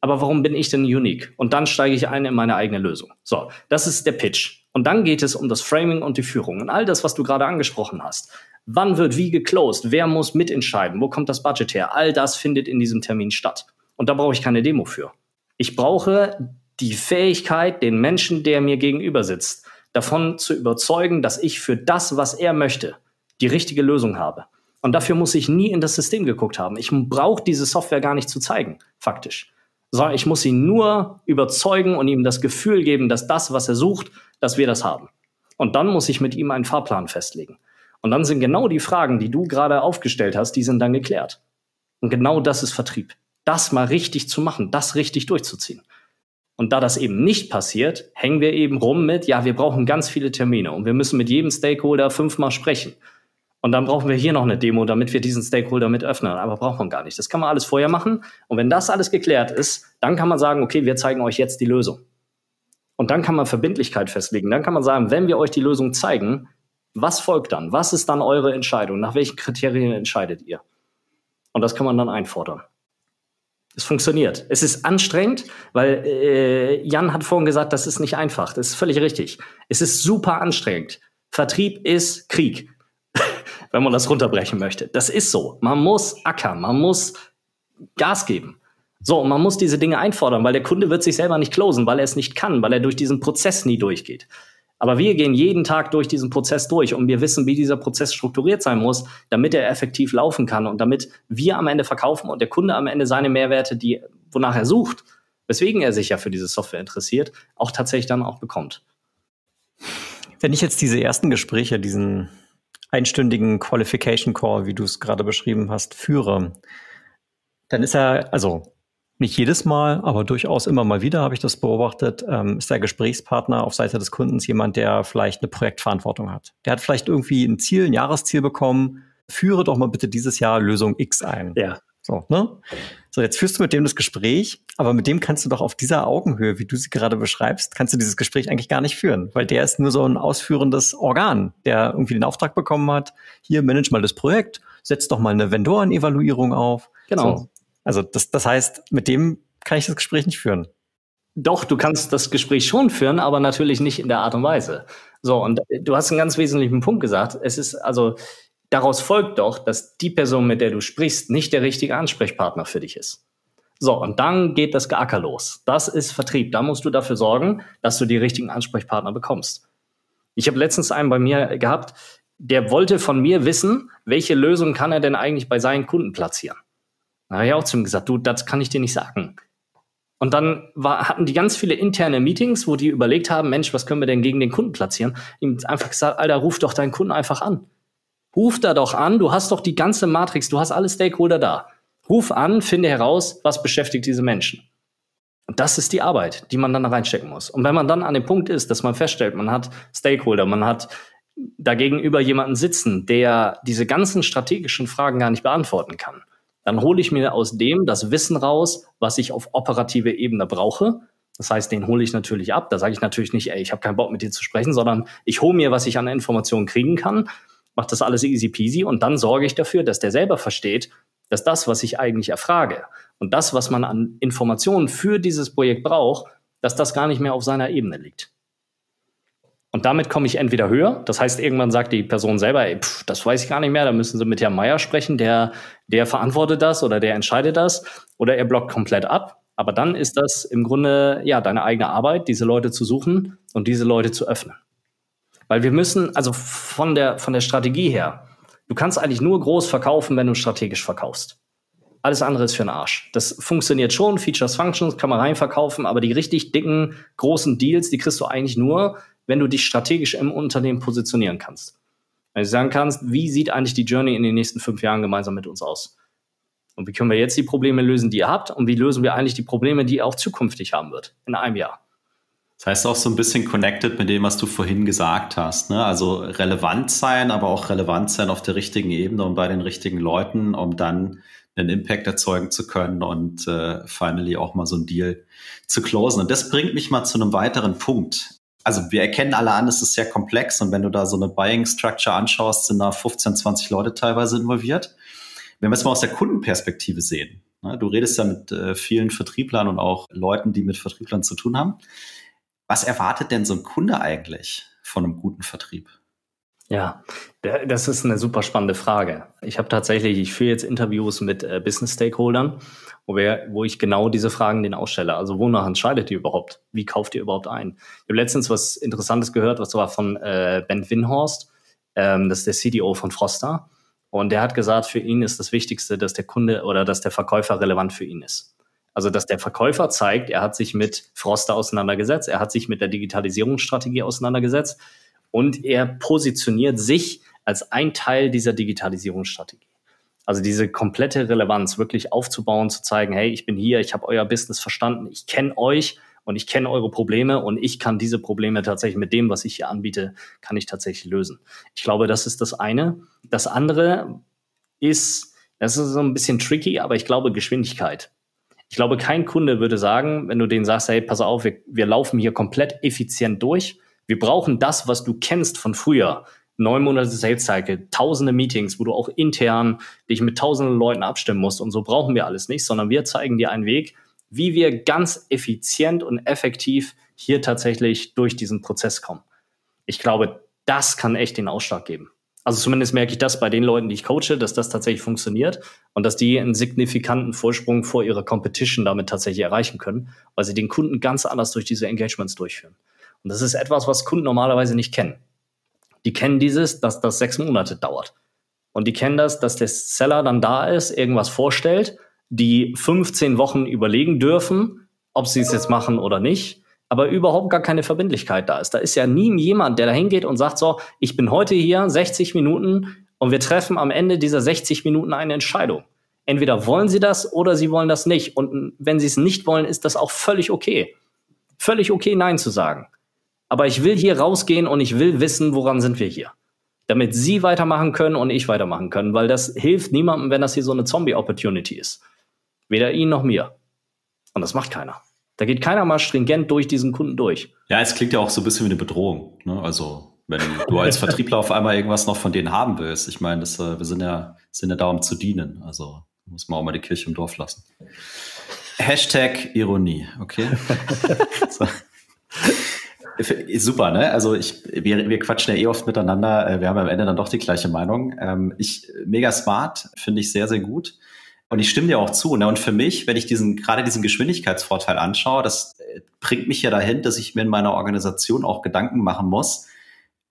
Aber warum bin ich denn unique? Und dann steige ich ein in meine eigene Lösung. So, das ist der Pitch. Und dann geht es um das Framing und die Führung und all das, was du gerade angesprochen hast. Wann wird wie geclosed? Wer muss mitentscheiden? Wo kommt das Budget her? All das findet in diesem Termin statt. Und da brauche ich keine Demo für. Ich brauche die Fähigkeit, den Menschen, der mir gegenüber sitzt, davon zu überzeugen, dass ich für das, was er möchte, die richtige Lösung habe. Und dafür muss ich nie in das System geguckt haben. Ich brauche diese Software gar nicht zu zeigen, faktisch sondern ich muss ihn nur überzeugen und ihm das Gefühl geben, dass das, was er sucht, dass wir das haben. Und dann muss ich mit ihm einen Fahrplan festlegen. Und dann sind genau die Fragen, die du gerade aufgestellt hast, die sind dann geklärt. Und genau das ist Vertrieb. Das mal richtig zu machen, das richtig durchzuziehen. Und da das eben nicht passiert, hängen wir eben rum mit, ja, wir brauchen ganz viele Termine und wir müssen mit jedem Stakeholder fünfmal sprechen. Und dann brauchen wir hier noch eine Demo, damit wir diesen Stakeholder mit öffnen. Aber braucht man gar nicht. Das kann man alles vorher machen. Und wenn das alles geklärt ist, dann kann man sagen, okay, wir zeigen euch jetzt die Lösung. Und dann kann man Verbindlichkeit festlegen. Dann kann man sagen, wenn wir euch die Lösung zeigen, was folgt dann? Was ist dann eure Entscheidung? Nach welchen Kriterien entscheidet ihr? Und das kann man dann einfordern. Es funktioniert. Es ist anstrengend, weil äh, Jan hat vorhin gesagt, das ist nicht einfach. Das ist völlig richtig. Es ist super anstrengend. Vertrieb ist Krieg wenn man das runterbrechen möchte. Das ist so. Man muss ackern, man muss Gas geben. So, und man muss diese Dinge einfordern, weil der Kunde wird sich selber nicht closen, weil er es nicht kann, weil er durch diesen Prozess nie durchgeht. Aber wir gehen jeden Tag durch diesen Prozess durch und wir wissen, wie dieser Prozess strukturiert sein muss, damit er effektiv laufen kann und damit wir am Ende verkaufen und der Kunde am Ende seine Mehrwerte, die, wonach er sucht, weswegen er sich ja für diese Software interessiert, auch tatsächlich dann auch bekommt. Wenn ich jetzt diese ersten Gespräche, diesen einstündigen Qualification Call, wie du es gerade beschrieben hast, führe, dann ist er, also nicht jedes Mal, aber durchaus immer mal wieder habe ich das beobachtet, ähm, ist der Gesprächspartner auf Seite des Kundens jemand, der vielleicht eine Projektverantwortung hat. Der hat vielleicht irgendwie ein Ziel, ein Jahresziel bekommen. Führe doch mal bitte dieses Jahr Lösung X ein. Ja. So, ne? So, jetzt führst du mit dem das Gespräch, aber mit dem kannst du doch auf dieser Augenhöhe, wie du sie gerade beschreibst, kannst du dieses Gespräch eigentlich gar nicht führen, weil der ist nur so ein ausführendes Organ, der irgendwie den Auftrag bekommen hat, hier manage mal das Projekt, setz doch mal eine Vendoren-Evaluierung auf. Genau. So. Also das, das heißt, mit dem kann ich das Gespräch nicht führen. Doch, du kannst das Gespräch schon führen, aber natürlich nicht in der Art und Weise. So, und du hast einen ganz wesentlichen Punkt gesagt. Es ist also, daraus folgt doch, dass die Person, mit der du sprichst, nicht der richtige Ansprechpartner für dich ist. So, und dann geht das Geacker los. Das ist Vertrieb. Da musst du dafür sorgen, dass du die richtigen Ansprechpartner bekommst. Ich habe letztens einen bei mir gehabt, der wollte von mir wissen, welche Lösung kann er denn eigentlich bei seinen Kunden platzieren. Da habe ich auch zu ihm gesagt, du, das kann ich dir nicht sagen. Und dann war, hatten die ganz viele interne Meetings, wo die überlegt haben, Mensch, was können wir denn gegen den Kunden platzieren? Ihm einfach gesagt, Alter, ruf doch deinen Kunden einfach an. Ruf da doch an, du hast doch die ganze Matrix, du hast alle Stakeholder da. Ruf an, finde heraus, was beschäftigt diese Menschen. Und das ist die Arbeit, die man dann reinstecken muss. Und wenn man dann an dem Punkt ist, dass man feststellt, man hat Stakeholder, man hat dagegenüber jemanden sitzen, der diese ganzen strategischen Fragen gar nicht beantworten kann, dann hole ich mir aus dem das Wissen raus, was ich auf operative Ebene brauche. Das heißt, den hole ich natürlich ab. Da sage ich natürlich nicht, ey, ich habe keinen Bock mit dir zu sprechen, sondern ich hole mir, was ich an Informationen kriegen kann, mache das alles easy peasy und dann sorge ich dafür, dass der selber versteht, dass das, was ich eigentlich erfrage und das, was man an Informationen für dieses Projekt braucht, dass das gar nicht mehr auf seiner Ebene liegt. Und damit komme ich entweder höher, das heißt, irgendwann sagt die Person selber, ey, pff, das weiß ich gar nicht mehr, da müssen Sie mit Herrn Meier sprechen, der, der verantwortet das oder der entscheidet das, oder er blockt komplett ab. Aber dann ist das im Grunde ja deine eigene Arbeit, diese Leute zu suchen und diese Leute zu öffnen. Weil wir müssen, also von der, von der Strategie her, du kannst eigentlich nur groß verkaufen, wenn du strategisch verkaufst. Alles andere ist für den Arsch. Das funktioniert schon, Features, Functions kann man reinverkaufen, aber die richtig dicken, großen Deals, die kriegst du eigentlich nur, wenn du dich strategisch im Unternehmen positionieren kannst. Wenn du sagen kannst, wie sieht eigentlich die Journey in den nächsten fünf Jahren gemeinsam mit uns aus? Und wie können wir jetzt die Probleme lösen, die ihr habt? Und wie lösen wir eigentlich die Probleme, die ihr auch zukünftig haben wird, in einem Jahr? Das heißt auch so ein bisschen connected mit dem, was du vorhin gesagt hast. Ne? Also relevant sein, aber auch relevant sein auf der richtigen Ebene und bei den richtigen Leuten, um dann einen Impact erzeugen zu können und äh, finally auch mal so ein Deal zu closen. Und das bringt mich mal zu einem weiteren Punkt also wir erkennen alle an, es ist sehr komplex und wenn du da so eine Buying Structure anschaust, sind da 15, 20 Leute teilweise involviert. Wenn wir es mal aus der Kundenperspektive sehen, ne, du redest ja mit äh, vielen Vertrieblern und auch Leuten, die mit Vertrieblern zu tun haben. Was erwartet denn so ein Kunde eigentlich von einem guten Vertrieb? Ja, das ist eine super spannende Frage. Ich habe tatsächlich, ich führe jetzt Interviews mit äh, Business Stakeholdern, wo, wir, wo ich genau diese Fragen denen ausstelle. Also wonach entscheidet ihr überhaupt? Wie kauft ihr überhaupt ein? Ich habe letztens was Interessantes gehört, was war von äh, Ben Winhorst, ähm, das ist der CDO von Froster. Und der hat gesagt, für ihn ist das Wichtigste, dass der Kunde oder dass der Verkäufer relevant für ihn ist. Also, dass der Verkäufer zeigt, er hat sich mit Froster auseinandergesetzt, er hat sich mit der Digitalisierungsstrategie auseinandergesetzt und er positioniert sich als ein Teil dieser Digitalisierungsstrategie. Also diese komplette Relevanz wirklich aufzubauen, zu zeigen, hey, ich bin hier, ich habe euer Business verstanden, ich kenne euch und ich kenne eure Probleme und ich kann diese Probleme tatsächlich mit dem, was ich hier anbiete, kann ich tatsächlich lösen. Ich glaube, das ist das eine. Das andere ist, das ist so ein bisschen tricky, aber ich glaube Geschwindigkeit. Ich glaube, kein Kunde würde sagen, wenn du denen sagst, hey, pass auf, wir, wir laufen hier komplett effizient durch wir brauchen das, was du kennst von früher. Neun Monate Sales Cycle, tausende Meetings, wo du auch intern dich mit tausenden Leuten abstimmen musst. Und so brauchen wir alles nicht, sondern wir zeigen dir einen Weg, wie wir ganz effizient und effektiv hier tatsächlich durch diesen Prozess kommen. Ich glaube, das kann echt den Ausschlag geben. Also zumindest merke ich das bei den Leuten, die ich coache, dass das tatsächlich funktioniert und dass die einen signifikanten Vorsprung vor ihrer Competition damit tatsächlich erreichen können, weil sie den Kunden ganz anders durch diese Engagements durchführen. Und das ist etwas, was Kunden normalerweise nicht kennen. Die kennen dieses, dass das sechs Monate dauert. Und die kennen das, dass der Seller dann da ist, irgendwas vorstellt, die 15 Wochen überlegen dürfen, ob sie es jetzt machen oder nicht, aber überhaupt gar keine Verbindlichkeit da ist. Da ist ja nie jemand, der da hingeht und sagt so, ich bin heute hier 60 Minuten und wir treffen am Ende dieser 60 Minuten eine Entscheidung. Entweder wollen sie das oder sie wollen das nicht. Und wenn sie es nicht wollen, ist das auch völlig okay. Völlig okay, Nein zu sagen. Aber ich will hier rausgehen und ich will wissen, woran sind wir hier. Damit sie weitermachen können und ich weitermachen können, weil das hilft niemandem, wenn das hier so eine Zombie-Opportunity ist. Weder ihnen noch mir. Und das macht keiner. Da geht keiner mal stringent durch diesen Kunden durch. Ja, es klingt ja auch so ein bisschen wie eine Bedrohung. Ne? Also wenn du als Vertriebler auf einmal irgendwas noch von denen haben willst. Ich meine, das, äh, wir sind ja, sind ja da, um zu dienen. Also muss man auch mal die Kirche im Dorf lassen. Hashtag Ironie, okay? so. Super, ne? Also ich, wir, wir quatschen ja eh oft miteinander. Äh, wir haben am Ende dann doch die gleiche Meinung. Ähm, ich, mega smart, finde ich sehr, sehr gut. Und ich stimme dir auch zu. Ne? Und für mich, wenn ich diesen, gerade diesen Geschwindigkeitsvorteil anschaue, das äh, bringt mich ja dahin, dass ich mir in meiner Organisation auch Gedanken machen muss,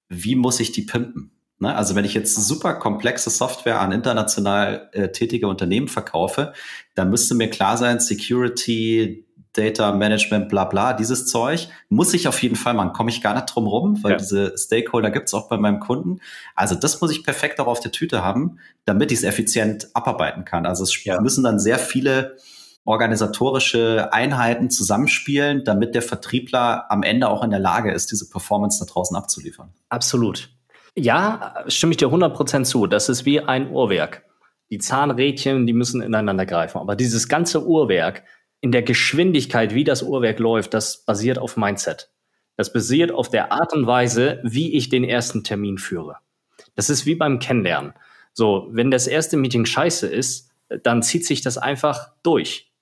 wie muss ich die pimpen? Ne? Also wenn ich jetzt super komplexe Software an international äh, tätige Unternehmen verkaufe, dann müsste mir klar sein, Security, Data Management, bla bla, dieses Zeug muss ich auf jeden Fall machen. Komme ich gar nicht drum rum, weil ja. diese Stakeholder gibt's auch bei meinem Kunden. Also das muss ich perfekt auch auf der Tüte haben, damit ich es effizient abarbeiten kann. Also es ja. müssen dann sehr viele organisatorische Einheiten zusammenspielen, damit der Vertriebler am Ende auch in der Lage ist, diese Performance da draußen abzuliefern. Absolut. Ja, stimme ich dir 100% zu. Das ist wie ein Uhrwerk. Die Zahnrädchen, die müssen ineinander greifen. Aber dieses ganze Uhrwerk in der Geschwindigkeit, wie das Uhrwerk läuft, das basiert auf Mindset. Das basiert auf der Art und Weise, wie ich den ersten Termin führe. Das ist wie beim Kennenlernen. So, wenn das erste Meeting scheiße ist, dann zieht sich das einfach durch.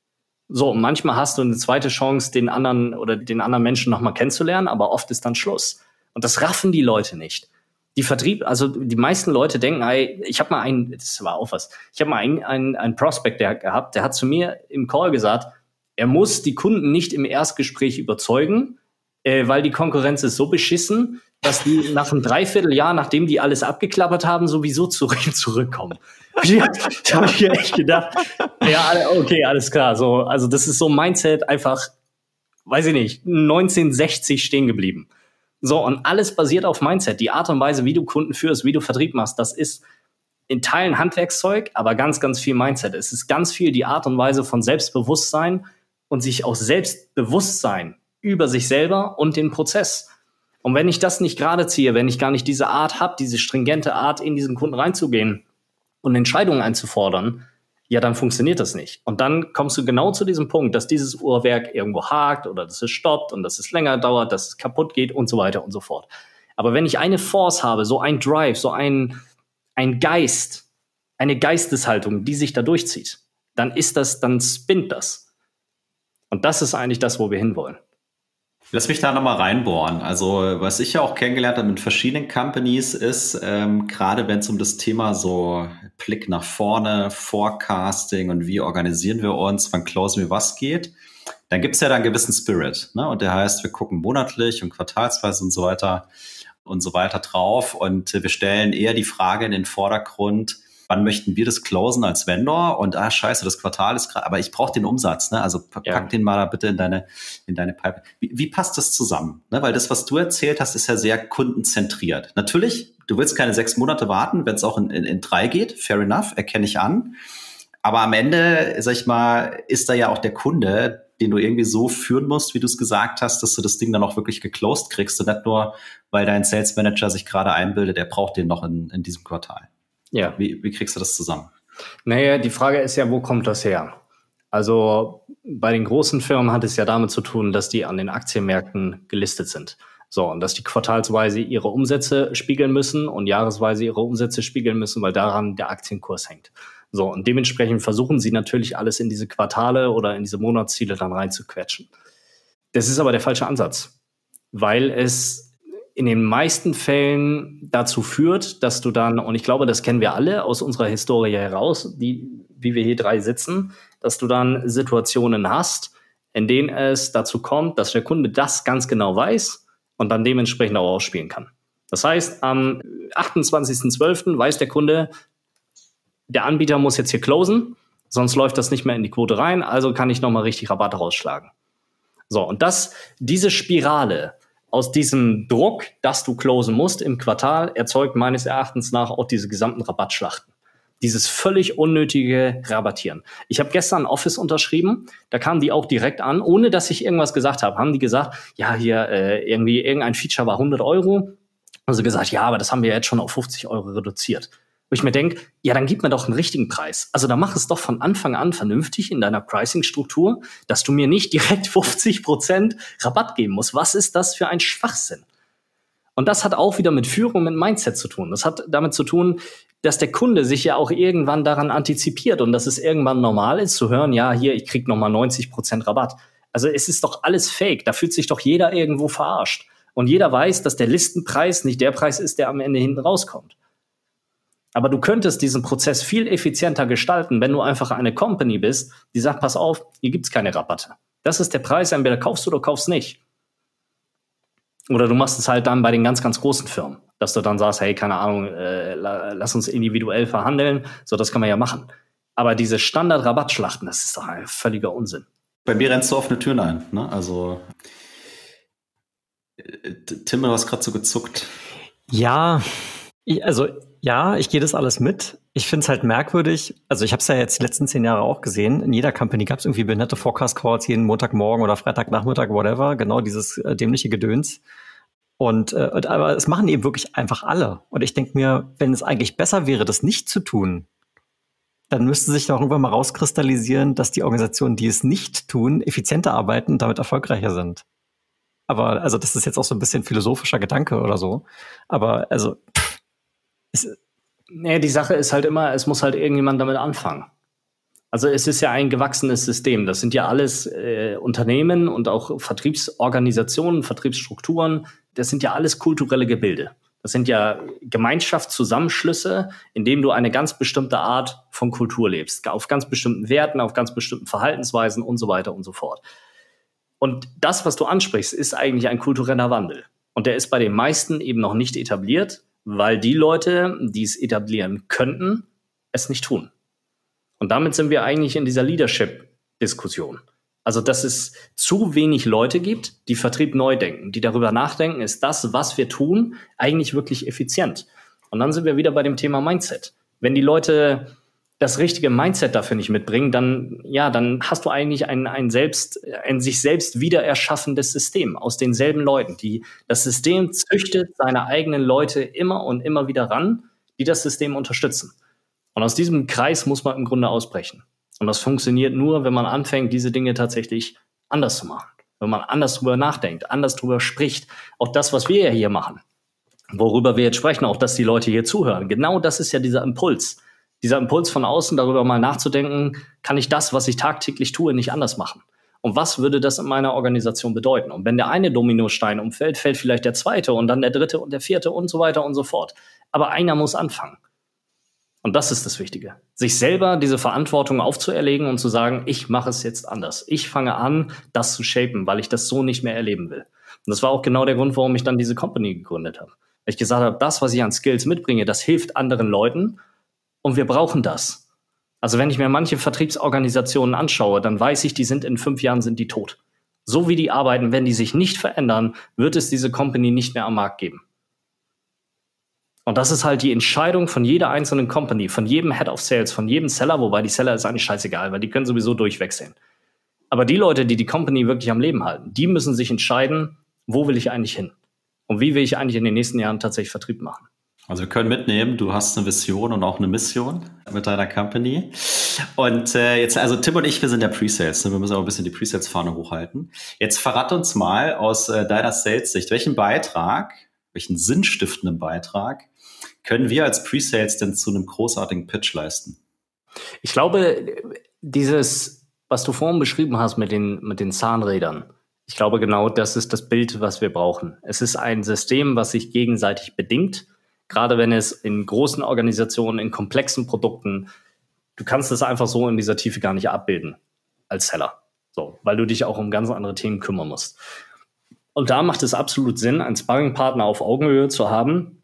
So, manchmal hast du eine zweite Chance, den anderen oder den anderen Menschen nochmal kennenzulernen, aber oft ist dann Schluss. Und das raffen die Leute nicht die Vertrieb, also die meisten Leute denken, ey, ich habe mal einen, das war auch was, ich habe mal einen, einen, einen Prospect der gehabt, der hat zu mir im Call gesagt, er muss die Kunden nicht im Erstgespräch überzeugen, äh, weil die Konkurrenz ist so beschissen, dass die nach einem Dreivierteljahr, nachdem die alles abgeklappert haben, sowieso zurück, zurückkommen. da habe ich mir echt gedacht, ja, okay, alles klar. So, also das ist so ein Mindset einfach, weiß ich nicht, 1960 stehen geblieben. So, und alles basiert auf Mindset. Die Art und Weise, wie du Kunden führst, wie du Vertrieb machst, das ist in Teilen Handwerkszeug, aber ganz, ganz viel Mindset. Es ist ganz viel die Art und Weise von Selbstbewusstsein und sich aus Selbstbewusstsein über sich selber und den Prozess. Und wenn ich das nicht gerade ziehe, wenn ich gar nicht diese Art habe, diese stringente Art, in diesen Kunden reinzugehen und Entscheidungen einzufordern, ja, dann funktioniert das nicht. Und dann kommst du genau zu diesem Punkt, dass dieses Uhrwerk irgendwo hakt oder dass es stoppt und dass es länger dauert, dass es kaputt geht und so weiter und so fort. Aber wenn ich eine Force habe, so ein Drive, so ein, ein Geist, eine Geisteshaltung, die sich da durchzieht, dann ist das, dann spinnt das. Und das ist eigentlich das, wo wir hinwollen. Lass mich da nochmal reinbohren. Also, was ich ja auch kennengelernt habe mit verschiedenen Companies ist, ähm, gerade wenn es um das Thema so Blick nach vorne, Forecasting und wie organisieren wir uns, wann closen wir was geht, dann gibt es ja da einen gewissen Spirit. Ne? Und der heißt, wir gucken monatlich und quartalsweise und so weiter und so weiter drauf. Und wir stellen eher die Frage in den Vordergrund, wann möchten wir das closen als Vendor und ah scheiße, das Quartal ist gerade, aber ich brauche den Umsatz, ne? Also pack ja. den mal bitte in deine in deine Pipe. Wie, wie passt das zusammen? Ne? Weil das, was du erzählt hast, ist ja sehr kundenzentriert. Natürlich, du willst keine sechs Monate warten, wenn es auch in, in, in drei geht, fair enough, erkenne ich an. Aber am Ende, sag ich mal, ist da ja auch der Kunde, den du irgendwie so führen musst, wie du es gesagt hast, dass du das Ding dann auch wirklich geclosed kriegst und nicht nur, weil dein Sales Manager sich gerade einbildet, er braucht den noch in, in diesem Quartal. Ja. Wie, wie kriegst du das zusammen? Naja, die Frage ist ja, wo kommt das her? Also bei den großen Firmen hat es ja damit zu tun, dass die an den Aktienmärkten gelistet sind. So, und dass die quartalsweise ihre Umsätze spiegeln müssen und jahresweise ihre Umsätze spiegeln müssen, weil daran der Aktienkurs hängt. So, und dementsprechend versuchen sie natürlich alles in diese Quartale oder in diese Monatsziele dann reinzuquetschen. Das ist aber der falsche Ansatz, weil es in den meisten Fällen dazu führt, dass du dann, und ich glaube, das kennen wir alle aus unserer Historie heraus, die, wie wir hier drei sitzen, dass du dann Situationen hast, in denen es dazu kommt, dass der Kunde das ganz genau weiß und dann dementsprechend auch ausspielen kann. Das heißt, am 28.12. weiß der Kunde, der Anbieter muss jetzt hier closen, sonst läuft das nicht mehr in die Quote rein, also kann ich nochmal richtig Rabatte rausschlagen. So, und das, diese Spirale aus diesem Druck, dass du closen musst im Quartal, erzeugt meines Erachtens nach auch diese gesamten Rabattschlachten. Dieses völlig unnötige Rabattieren. Ich habe gestern Office unterschrieben, da kamen die auch direkt an, ohne dass ich irgendwas gesagt habe. Haben die gesagt, ja, hier äh, irgendwie irgendein Feature war 100 Euro. Also gesagt, ja, aber das haben wir jetzt schon auf 50 Euro reduziert. Wo ich mir denke, ja, dann gib mir doch einen richtigen Preis. Also da mach es doch von Anfang an vernünftig in deiner Pricing-Struktur, dass du mir nicht direkt 50 Prozent Rabatt geben musst. Was ist das für ein Schwachsinn? Und das hat auch wieder mit Führung, mit Mindset zu tun. Das hat damit zu tun, dass der Kunde sich ja auch irgendwann daran antizipiert und dass es irgendwann normal ist zu hören, ja, hier, ich krieg nochmal 90 Prozent Rabatt. Also es ist doch alles fake. Da fühlt sich doch jeder irgendwo verarscht. Und jeder weiß, dass der Listenpreis nicht der Preis ist, der am Ende hinten rauskommt. Aber du könntest diesen Prozess viel effizienter gestalten, wenn du einfach eine Company bist, die sagt, pass auf, hier gibt's keine Rabatte. Das ist der Preis, entweder kaufst du oder kaufst nicht. Oder du machst es halt dann bei den ganz, ganz großen Firmen, dass du dann sagst, hey, keine Ahnung, äh, lass uns individuell verhandeln. So, das kann man ja machen. Aber diese Standard-Rabattschlachten, das ist doch ein völliger Unsinn. Bei mir rennst du offene Türen ein. Ne? Also äh, Tim, du hast gerade so gezuckt. Ja, also ja, ich gehe das alles mit. Ich finde es halt merkwürdig. Also ich habe es ja jetzt die letzten zehn Jahre auch gesehen. In jeder Company gab es irgendwie behinderte Forecast-Calls jeden Montagmorgen oder Freitagnachmittag, whatever. Genau dieses äh, dämliche Gedöns. Und äh, aber es machen eben wirklich einfach alle. Und ich denke mir, wenn es eigentlich besser wäre, das nicht zu tun, dann müsste sich doch irgendwann mal rauskristallisieren, dass die Organisationen, die es nicht tun, effizienter arbeiten und damit erfolgreicher sind. Aber also das ist jetzt auch so ein bisschen philosophischer Gedanke oder so. Aber also es, nee, die Sache ist halt immer, es muss halt irgendjemand damit anfangen. Also es ist ja ein gewachsenes System. Das sind ja alles äh, Unternehmen und auch Vertriebsorganisationen, Vertriebsstrukturen. Das sind ja alles kulturelle Gebilde. Das sind ja Gemeinschaftszusammenschlüsse, in denen du eine ganz bestimmte Art von Kultur lebst. Auf ganz bestimmten Werten, auf ganz bestimmten Verhaltensweisen und so weiter und so fort. Und das, was du ansprichst, ist eigentlich ein kultureller Wandel. Und der ist bei den meisten eben noch nicht etabliert, weil die Leute, die es etablieren könnten, es nicht tun. Und damit sind wir eigentlich in dieser Leadership-Diskussion. Also, dass es zu wenig Leute gibt, die Vertrieb neu denken, die darüber nachdenken, ist das, was wir tun, eigentlich wirklich effizient? Und dann sind wir wieder bei dem Thema Mindset. Wenn die Leute das richtige Mindset dafür nicht mitbringen, dann, ja, dann hast du eigentlich ein, ein selbst, ein sich selbst wieder erschaffendes System aus denselben Leuten, die, das System züchtet seine eigenen Leute immer und immer wieder ran, die das System unterstützen. Und aus diesem Kreis muss man im Grunde ausbrechen. Und das funktioniert nur, wenn man anfängt, diese Dinge tatsächlich anders zu machen. Wenn man anders drüber nachdenkt, anders drüber spricht. Auch das, was wir ja hier machen, worüber wir jetzt sprechen, auch dass die Leute hier zuhören. Genau das ist ja dieser Impuls dieser Impuls von außen, darüber mal nachzudenken, kann ich das, was ich tagtäglich tue, nicht anders machen? Und was würde das in meiner Organisation bedeuten? Und wenn der eine Dominostein umfällt, fällt vielleicht der zweite und dann der dritte und der vierte und so weiter und so fort. Aber einer muss anfangen. Und das ist das Wichtige. Sich selber diese Verantwortung aufzuerlegen und zu sagen, ich mache es jetzt anders. Ich fange an, das zu shapen, weil ich das so nicht mehr erleben will. Und das war auch genau der Grund, warum ich dann diese Company gegründet habe. Weil ich gesagt habe, das, was ich an Skills mitbringe, das hilft anderen Leuten und wir brauchen das. Also wenn ich mir manche Vertriebsorganisationen anschaue, dann weiß ich, die sind in fünf Jahren sind die tot. So wie die arbeiten, wenn die sich nicht verändern, wird es diese Company nicht mehr am Markt geben. Und das ist halt die Entscheidung von jeder einzelnen Company, von jedem Head of Sales, von jedem Seller, wobei die Seller ist eigentlich scheißegal, weil die können sowieso durchwechseln. Aber die Leute, die die Company wirklich am Leben halten, die müssen sich entscheiden, wo will ich eigentlich hin? Und wie will ich eigentlich in den nächsten Jahren tatsächlich Vertrieb machen? Also wir können mitnehmen, du hast eine Vision und auch eine Mission mit deiner Company. Und äh, jetzt, also Tim und ich, wir sind ja Pre-Sales, ne? wir müssen auch ein bisschen die Pre-Sales-Fahne hochhalten. Jetzt verrat uns mal aus äh, deiner Sales-Sicht, welchen Beitrag, welchen sinnstiftenden Beitrag können wir als Pre-Sales denn zu einem großartigen Pitch leisten? Ich glaube, dieses, was du vorhin beschrieben hast mit den, mit den Zahnrädern, ich glaube genau, das ist das Bild, was wir brauchen. Es ist ein System, was sich gegenseitig bedingt gerade wenn es in großen Organisationen, in komplexen Produkten, du kannst es einfach so in dieser Tiefe gar nicht abbilden als Seller. So, weil du dich auch um ganz andere Themen kümmern musst. Und da macht es absolut Sinn, einen Sparringpartner auf Augenhöhe zu haben,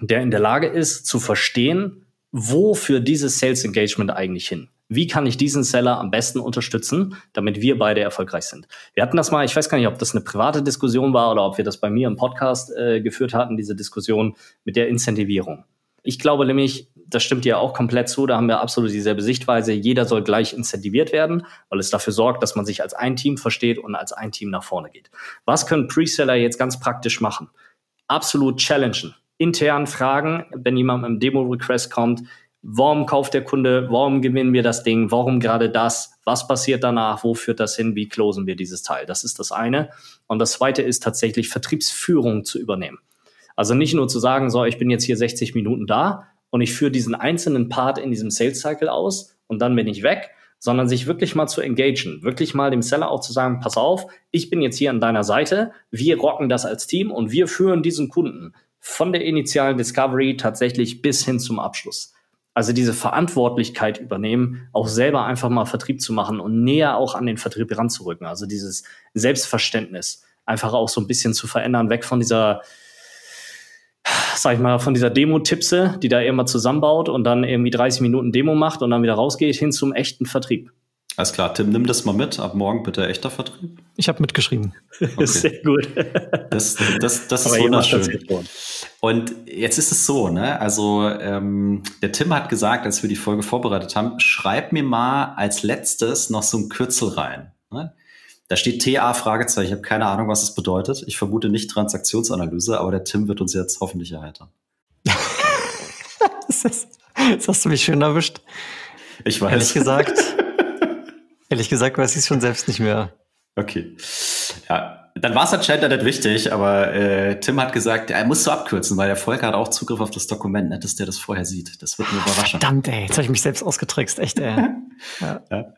der in der Lage ist, zu verstehen, wo für dieses Sales Engagement eigentlich hin? Wie kann ich diesen Seller am besten unterstützen, damit wir beide erfolgreich sind. Wir hatten das mal, ich weiß gar nicht, ob das eine private Diskussion war oder ob wir das bei mir im Podcast äh, geführt hatten, diese Diskussion mit der Incentivierung. Ich glaube nämlich, das stimmt ja auch komplett zu, da haben wir absolut dieselbe Sichtweise. Jeder soll gleich incentiviert werden, weil es dafür sorgt, dass man sich als ein Team versteht und als ein Team nach vorne geht. Was können Preseller jetzt ganz praktisch machen? Absolut challengen. Intern fragen, wenn jemand mit einem Demo-Request kommt, warum kauft der Kunde, warum gewinnen wir das Ding, warum gerade das, was passiert danach, wo führt das hin, wie closen wir dieses Teil. Das ist das eine. Und das zweite ist tatsächlich Vertriebsführung zu übernehmen. Also nicht nur zu sagen, so, ich bin jetzt hier 60 Minuten da und ich führe diesen einzelnen Part in diesem Sales Cycle aus und dann bin ich weg, sondern sich wirklich mal zu engagen, wirklich mal dem Seller auch zu sagen, pass auf, ich bin jetzt hier an deiner Seite, wir rocken das als Team und wir führen diesen Kunden von der initialen Discovery tatsächlich bis hin zum Abschluss. Also diese Verantwortlichkeit übernehmen, auch selber einfach mal Vertrieb zu machen und näher auch an den Vertrieb ranzurücken. Also dieses Selbstverständnis einfach auch so ein bisschen zu verändern, weg von dieser sag ich mal, von dieser Demo-Tipse, die da immer zusammenbaut und dann irgendwie 30 Minuten Demo macht und dann wieder rausgeht, hin zum echten Vertrieb. Alles klar, Tim, nimm das mal mit. Ab morgen bitte echter Vertrieb. Ich habe mitgeschrieben. Okay. Sehr gut. Das, das, das ist wunderschön. Und jetzt ist es so, ne? Also ähm, der Tim hat gesagt, als wir die Folge vorbereitet haben, schreib mir mal als letztes noch so ein Kürzel rein. Ne? Da steht TA Fragezeichen. Ich habe keine Ahnung, was es bedeutet. Ich vermute nicht Transaktionsanalyse, aber der Tim wird uns jetzt hoffentlich erheitern. das, ist, das hast du mich schön erwischt. Ich weiß. Ehrlich gesagt, ehrlich gesagt weiß ich es schon selbst nicht mehr. Okay. Ja, dann war es anscheinend nicht wichtig, aber äh, Tim hat gesagt, er muss so abkürzen, weil der Volker hat auch Zugriff auf das Dokument, nicht, dass der das vorher sieht. Das wird mir überraschen. Verdammt, ey, jetzt habe ich mich selbst ausgetrickst, echt, ey. ja. ja.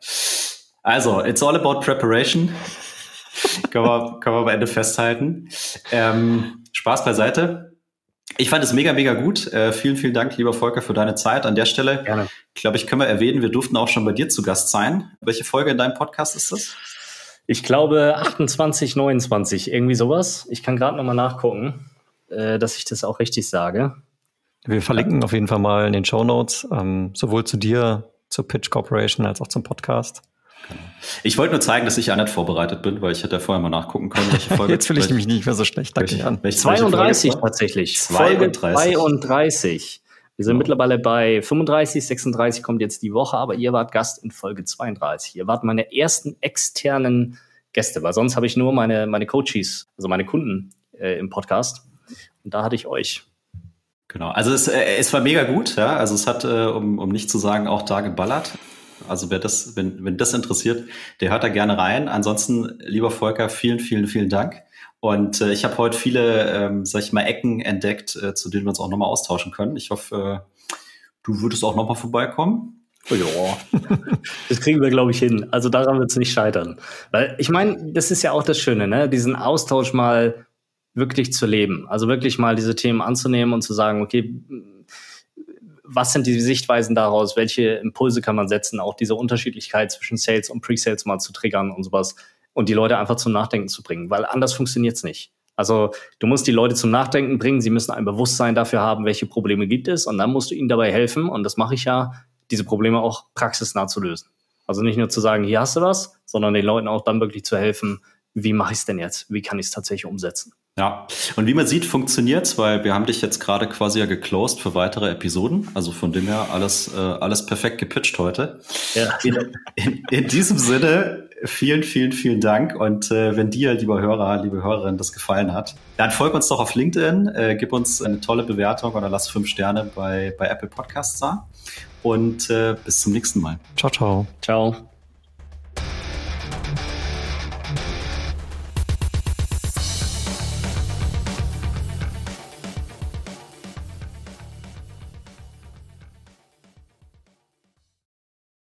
Also, it's all about preparation. können, wir, können wir am Ende festhalten. Ähm, Spaß beiseite. Ich fand es mega, mega gut. Äh, vielen, vielen Dank, lieber Volker, für deine Zeit an der Stelle. Gerne. Ich glaube, ich können wir erwähnen, wir durften auch schon bei dir zu Gast sein. Welche Folge in deinem Podcast ist das? Ich glaube 28, 29, irgendwie sowas. Ich kann gerade nochmal nachgucken, äh, dass ich das auch richtig sage. Wir verlinken auf jeden Fall mal in den Show Notes, ähm, sowohl zu dir, zur Pitch Corporation als auch zum Podcast. Genau. Ich wollte nur zeigen, dass ich ja nicht vorbereitet bin, weil ich hätte ja vorher mal nachgucken können, welche Folge. Jetzt will ich nämlich nicht mehr so schlecht. Danke welche, an. 32 tatsächlich. 32. Folge 32. Wir sind oh. mittlerweile bei 35, 36 kommt jetzt die Woche, aber ihr wart Gast in Folge 32. Ihr wart meine ersten externen Gäste, weil sonst habe ich nur meine, meine Coaches, also meine Kunden äh, im Podcast. Und da hatte ich euch. Genau, also es, äh, es war mega gut, ja. Also es hat, äh, um, um nicht zu sagen, auch da geballert. Also wer das, wenn, wenn das interessiert, der hört da gerne rein. Ansonsten, lieber Volker, vielen, vielen, vielen Dank. Und äh, ich habe heute viele, ähm, sag ich mal, Ecken entdeckt, äh, zu denen wir uns auch nochmal austauschen können. Ich hoffe, äh, du würdest auch nochmal vorbeikommen. Oh, ja, das kriegen wir, glaube ich, hin. Also daran wird es nicht scheitern. Weil ich meine, das ist ja auch das Schöne, ne? diesen Austausch mal wirklich zu leben. Also wirklich mal diese Themen anzunehmen und zu sagen, okay, was sind die Sichtweisen daraus, welche Impulse kann man setzen, auch diese Unterschiedlichkeit zwischen Sales und Pre-Sales mal zu triggern und sowas und die Leute einfach zum Nachdenken zu bringen, weil anders funktioniert es nicht. Also du musst die Leute zum Nachdenken bringen, sie müssen ein Bewusstsein dafür haben, welche Probleme gibt es und dann musst du ihnen dabei helfen und das mache ich ja, diese Probleme auch praxisnah zu lösen. Also nicht nur zu sagen, hier hast du was, sondern den Leuten auch dann wirklich zu helfen, wie mache ich es denn jetzt? Wie kann ich es tatsächlich umsetzen? Ja, und wie man sieht, funktioniert's, weil wir haben dich jetzt gerade quasi ja geclosed für weitere Episoden. Also von dem her alles, äh, alles perfekt gepitcht heute. Ja. In, in, in diesem Sinne, vielen, vielen, vielen Dank. Und äh, wenn dir, lieber Hörer, liebe Hörerin, das gefallen hat, dann folg uns doch auf LinkedIn, äh, gib uns eine tolle Bewertung oder lass fünf Sterne bei, bei Apple Podcasts da. Und äh, bis zum nächsten Mal. Ciao, ciao. Ciao.